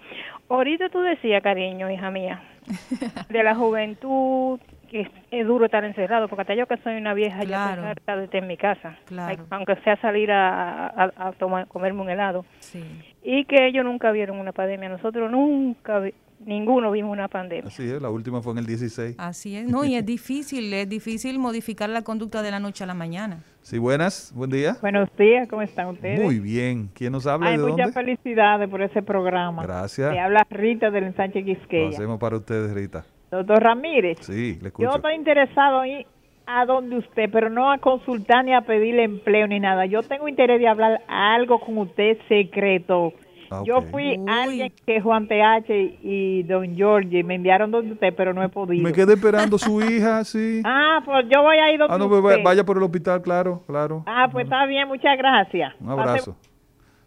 Ahorita tú decías, cariño, hija mía, *laughs* de la juventud, que es, duro estar encerrado, porque hasta yo que soy una vieja ya Claro. harta de estar en mi casa, Claro. Aunque sea salir a, a, a tomar, comerme un helado. Sí. Y que ellos nunca vieron una pandemia. Nosotros nunca, ninguno vimos una pandemia. Así es, la última fue en el 16. Así es. No, y es *laughs* difícil, es difícil modificar la conducta de la noche a la mañana. Sí, buenas, buen día. Buenos días, ¿cómo están ustedes? Muy bien. ¿Quién nos habla Hay de muchas dónde? felicidades por ese programa. Gracias. Te habla Rita del ensanche Lo Quisqueya. hacemos para ustedes, Rita. Doctor Ramírez, Sí, le yo escucho. estoy interesado en ir a donde usted, pero no a consultar ni a pedirle empleo ni nada. Yo tengo interés de hablar algo con usted secreto. Ah, Yo fui alguien que Juan TH y Don George me enviaron donde usted, pero no he podido. Me quedé esperando su hija, sí. *laughs* Ah, pues yo voy a ir donde Ah, no, pues usted. vaya por el hospital, claro, claro. Ah, pues está bien, muchas gracias. Un abrazo.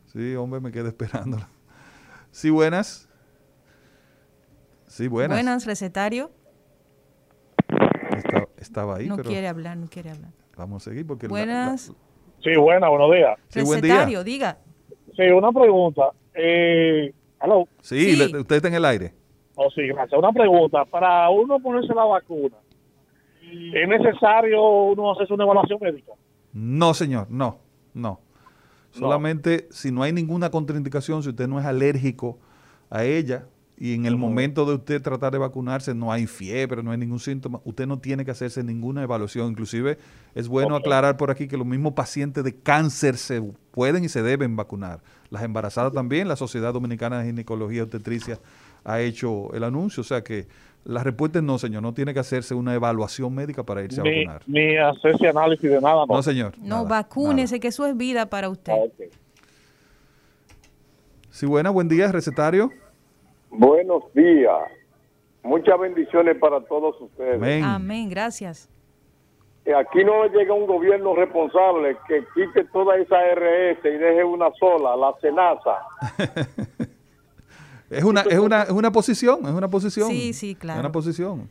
Sí, hombre, me quedé esperando. *laughs* Sí, buenas. Sí, buenas. Buenas, recetario. Esta- estaba ahí, no pero quiere hablar, no quiere hablar. vamos a seguir porque... la- Buenas. Sí, buena, buenos días. Sí, buen día. diga. Sí, una pregunta. Eh, ¿Aló? Sí, Sí. le- usted está en el aire. Oh, sí, gracias. Una pregunta. Para uno ponerse la vacuna, ¿es necesario uno hacerse una evaluación médica? No, señor, no, no. Solamente si no hay ninguna contraindicación, si usted no es alérgico a ella y en el momento de usted tratar de vacunarse no hay fiebre, no hay ningún síntoma, usted no tiene que hacerse ninguna evaluación. Inclusive es bueno aclarar por aquí que los mismos pacientes de cáncer se pueden y se deben vacunar. Las embarazadas también, la Sociedad Dominicana de Ginecología y Obstetricia ha hecho el anuncio, o sea que la respuesta es no, señor, no tiene que hacerse una evaluación médica para irse a vacunar. ni hacerse análisis de nada, ¿no? No, señor. No, nada, vacúnese, que eso es vida para usted. Ah. Sí, buena, buen día, recetario. Buenos días. Muchas bendiciones para todos ustedes. Amén. Amén, gracias. Eh, Aquí no llega un gobierno responsable que quite toda esa RS y deje una sola, la SENASA. *laughs* Es una, es una, es una posición, es una posición. Sí, sí, claro. Es una posición.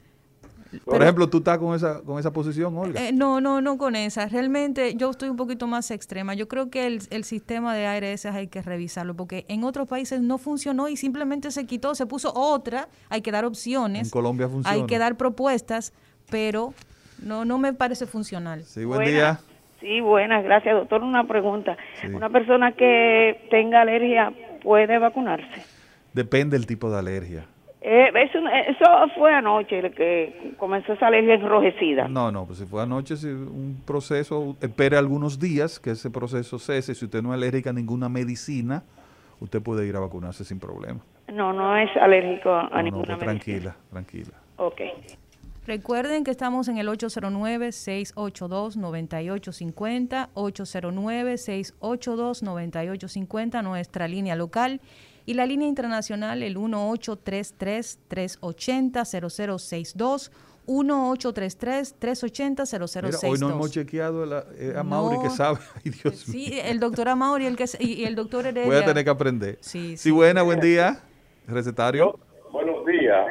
Por Pero- ejemplo, tú estás con esa, con esa posición, Olga. Eh, no, no, no con esa. Realmente yo estoy un poquito más extrema. Yo creo que el, el sistema de ARS hay que revisarlo porque en otros países no funcionó y simplemente se quitó, se puso otra. Hay que dar opciones. En Colombia funciona. Hay que dar propuestas, pero no, no me parece funcional. Sí, buen Buena. día. Sí, buenas, gracias, doctor. Una pregunta. Sí. ¿Una persona que tenga alergia puede vacunarse? Depende del tipo de alergia. Eh, eso, eso fue anoche que comenzó esa alergia enrojecida. No, no, pues si fue anoche, si un proceso, espere algunos días que ese proceso cese. Si usted no es alérgica a ninguna medicina, usted puede ir a vacunarse sin problema. No, no es alérgico a No, no, ninguna pues medicina. tranquila, tranquila. Ok. Recuerden que estamos en el 809-682-9850, 809-682-9850, nuestra línea local, y la línea internacional, el 1833-380-0062, 1833-380-0062. Mira, hoy no hemos chequeado la- eh, a Mauri que No. sabe. *laughs* Ay, Dios Sí, mío. el doctor Amauri el que, y, y el doctor Heredia. Voy a tener que aprender. Sí, Sí, sí. buena, buen día. Recetario. Buenos días.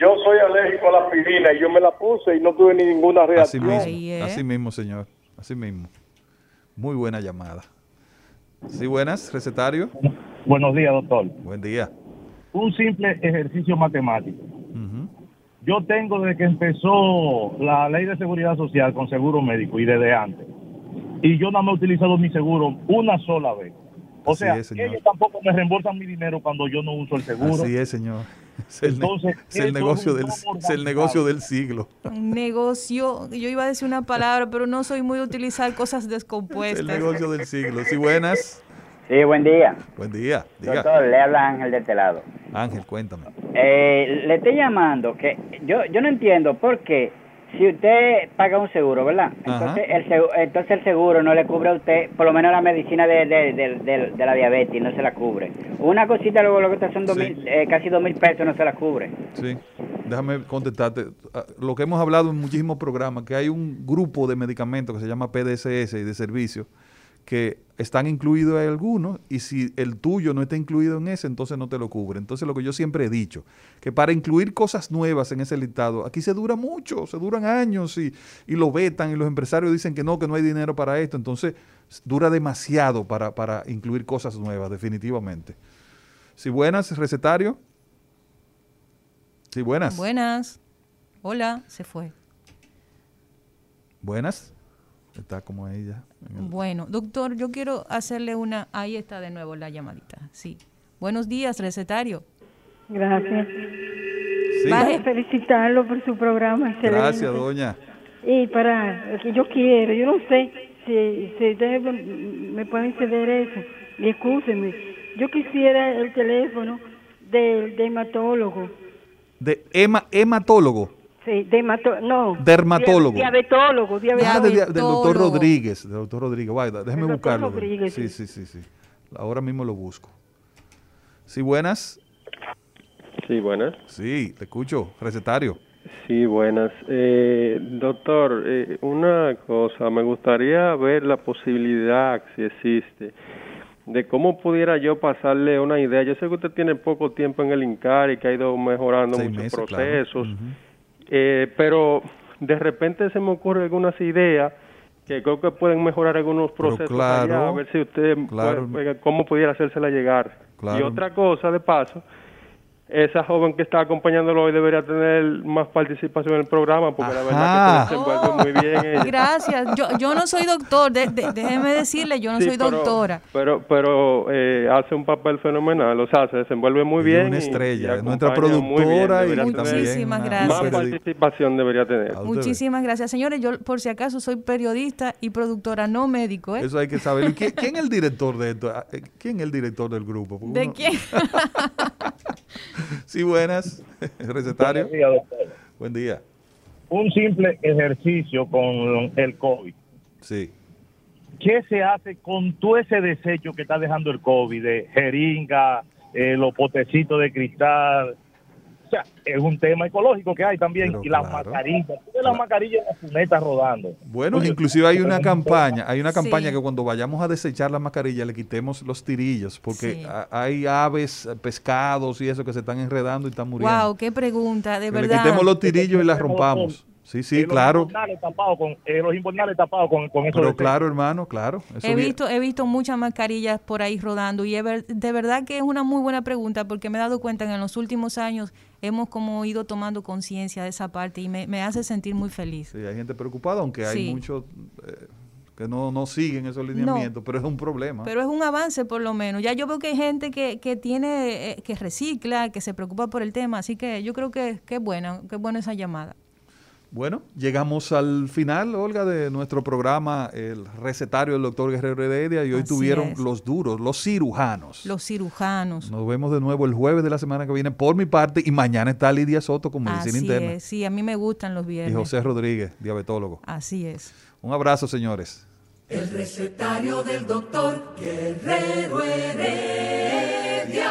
Yo soy alérgico a la aspirina y yo me la puse y no tuve ni ninguna Así reacción. mismo, así mismo, señor. Así mismo. Muy buena llamada. Sí, buenas, recetario. Buenos días, doctor. Buen día. Un simple ejercicio matemático. Yo tengo desde que empezó la ley de seguridad social con seguro médico y desde antes. Y yo no me he utilizado mi seguro una sola vez. O Así sea, es, señor. ellos tampoco me reembolsan mi dinero cuando yo no uso el seguro. Así es, señor. *laughs* Es el, Entonces, es el negocio del, es el negocio del siglo. *laughs* Negocio, yo iba a decir una palabra, pero no soy muy de utilizar cosas Es descompuestas. el negocio del siglo. Sí, buenas. Sí, buen día. Buen día. Diga. Doctor, le habla Ángel de este lado. Ángel, cuéntame. Eh, le estoy llamando que yo, yo no entiendo por qué si usted paga un seguro, ¿verdad? Entonces el, segu- entonces el seguro no le cubre a usted, por lo menos la medicina de, de, de, de- de la diabetes, no se la cubre. Una cosita luego lo que está son dos mil, eh, casi dos mil pesos no se la cubre. Sí, déjame contestarte. Ah, Lo que hemos hablado en muchísimos programas, que hay un grupo de medicamentos que se llama PDSS y de servicios que están incluidos en algunos y si el tuyo no está incluido en ese, entonces no te lo cubre. Entonces lo que yo siempre he dicho, que para incluir cosas nuevas en ese listado, aquí se dura mucho, se duran años y, y lo vetan y los empresarios dicen que no, que no hay dinero para esto. Entonces dura demasiado para, para incluir cosas nuevas, definitivamente. Si buenas, recetario. Sí, buenas. Buenas. Hola, se fue. Buenas. Está como ella. Bueno, doctor, yo quiero hacerle una... Ahí está de nuevo la llamadita. Sí. Buenos días, recetario. Gracias. Sí. Baje felicitarlo por su programa. Excelente. Gracias, doña. Y para que yo quiero, yo no sé si, si ustedes me, pueden ceder eso. Y excúsenme. Yo quisiera el teléfono del dermatólogo. De hema, hematólogo. Sí, dermato, no. Dermatólogo. dia- Diabetólogo, Ah, de- del doctor Rodríguez. Del doctor Rodríguez. Vaya, déjeme doctor buscarlo. Rodríguez, sí, sí. sí, sí. Ahora mismo lo busco. Sí, buenas. Sí, buenas. Sí, te escucho. Recetario. Sí, buenas. Eh, doctor, eh, una cosa, me gustaría ver la posibilidad, si existe, de cómo pudiera yo pasarle una idea. Yo sé que usted tiene poco tiempo en el INCAR y que ha ido mejorando Seis muchos meses, claro. procesos, eh, pero de repente se me ocurren algunas ideas que creo que pueden mejorar algunos procesos claro, allá, a ver si usted, claro. puede- cómo pudiera hacérsela llegar. Y otra cosa, de paso, esa joven que está acompañándolo hoy debería tener más participación en el programa porque la verdad que se desenvuelve muy bien ella. Gracias. Yo, yo no soy doctor, de- de- déjeme decirle, yo no Sí, soy pero- doctora. Pero, pero eh, hace un papel fenomenal, o sea, se desenvuelve muy bien. una estrella, y nuestra muy bien, productora y Muchísimas gracias. Más una periodi- participación debería tener. Muchísimas gracias. Señores, yo por si acaso soy periodista y productora, no médico, ¿eh? Eso hay que saber. ¿Y ¿Quién, quién es el director de esto? Ah, eh, ¿Quién es el director del grupo? Porque ¿De uno- quién? *laughs* *laughs* Sí, buenas. *laughs* Recetario. Buenos días, doctor. Buen día. Un simple ejercicio con el COVID. Sí. ¿Qué se hace con todo ese desecho que está dejando el COVID de jeringa, eh, los potecitos de cristal? O sea, es un tema ecológico que hay también. y las mascarillas. Tú ves las mascarillas en las cunetas rodando. Bueno, Oye, inclusive hay una campaña, hay una campaña Sí. que cuando vayamos a desechar la mascarilla le quitemos los tirillos, porque Sí. hay aves, eh, pescados y eso que se están enredando y están muriendo. Wow, qué pregunta, de Que le verdad. quitemos los tirillos y las rompamos. Sí, sí, Eh, los claro. con, eh, los invernales tapados con, con eso. Pero claro, hermano, claro. Eso He vi- visto, he visto muchas mascarillas por ahí rodando y de verdad que es una muy buena pregunta porque me he dado cuenta que en los últimos años hemos como ido tomando conciencia de esa parte y me, me hace sentir muy feliz. Sí, hay gente preocupada, aunque hay Sí. muchos eh, que no, no siguen esos lineamientos, pero es un problema. Pero es un avance por lo menos. Ya yo veo que hay gente que, que tiene, eh, que recicla, que se preocupa por el tema, así que yo creo que, que es buena, que es buena esa llamada. Bueno, llegamos al final, Olga, de nuestro programa, el recetario del doctor Guerrero Heredia, y hoy Así tuvieron es. los duros, los cirujanos. Los cirujanos. Nos vemos de nuevo el jueves de la semana que viene por mi parte y mañana está Lidia Soto con medicina Así interna es, sí, a mí me gustan los y viernes. José Rodríguez, diabetólogo. Así es. Un abrazo, señores. El recetario del doctor Guerrero Heredia.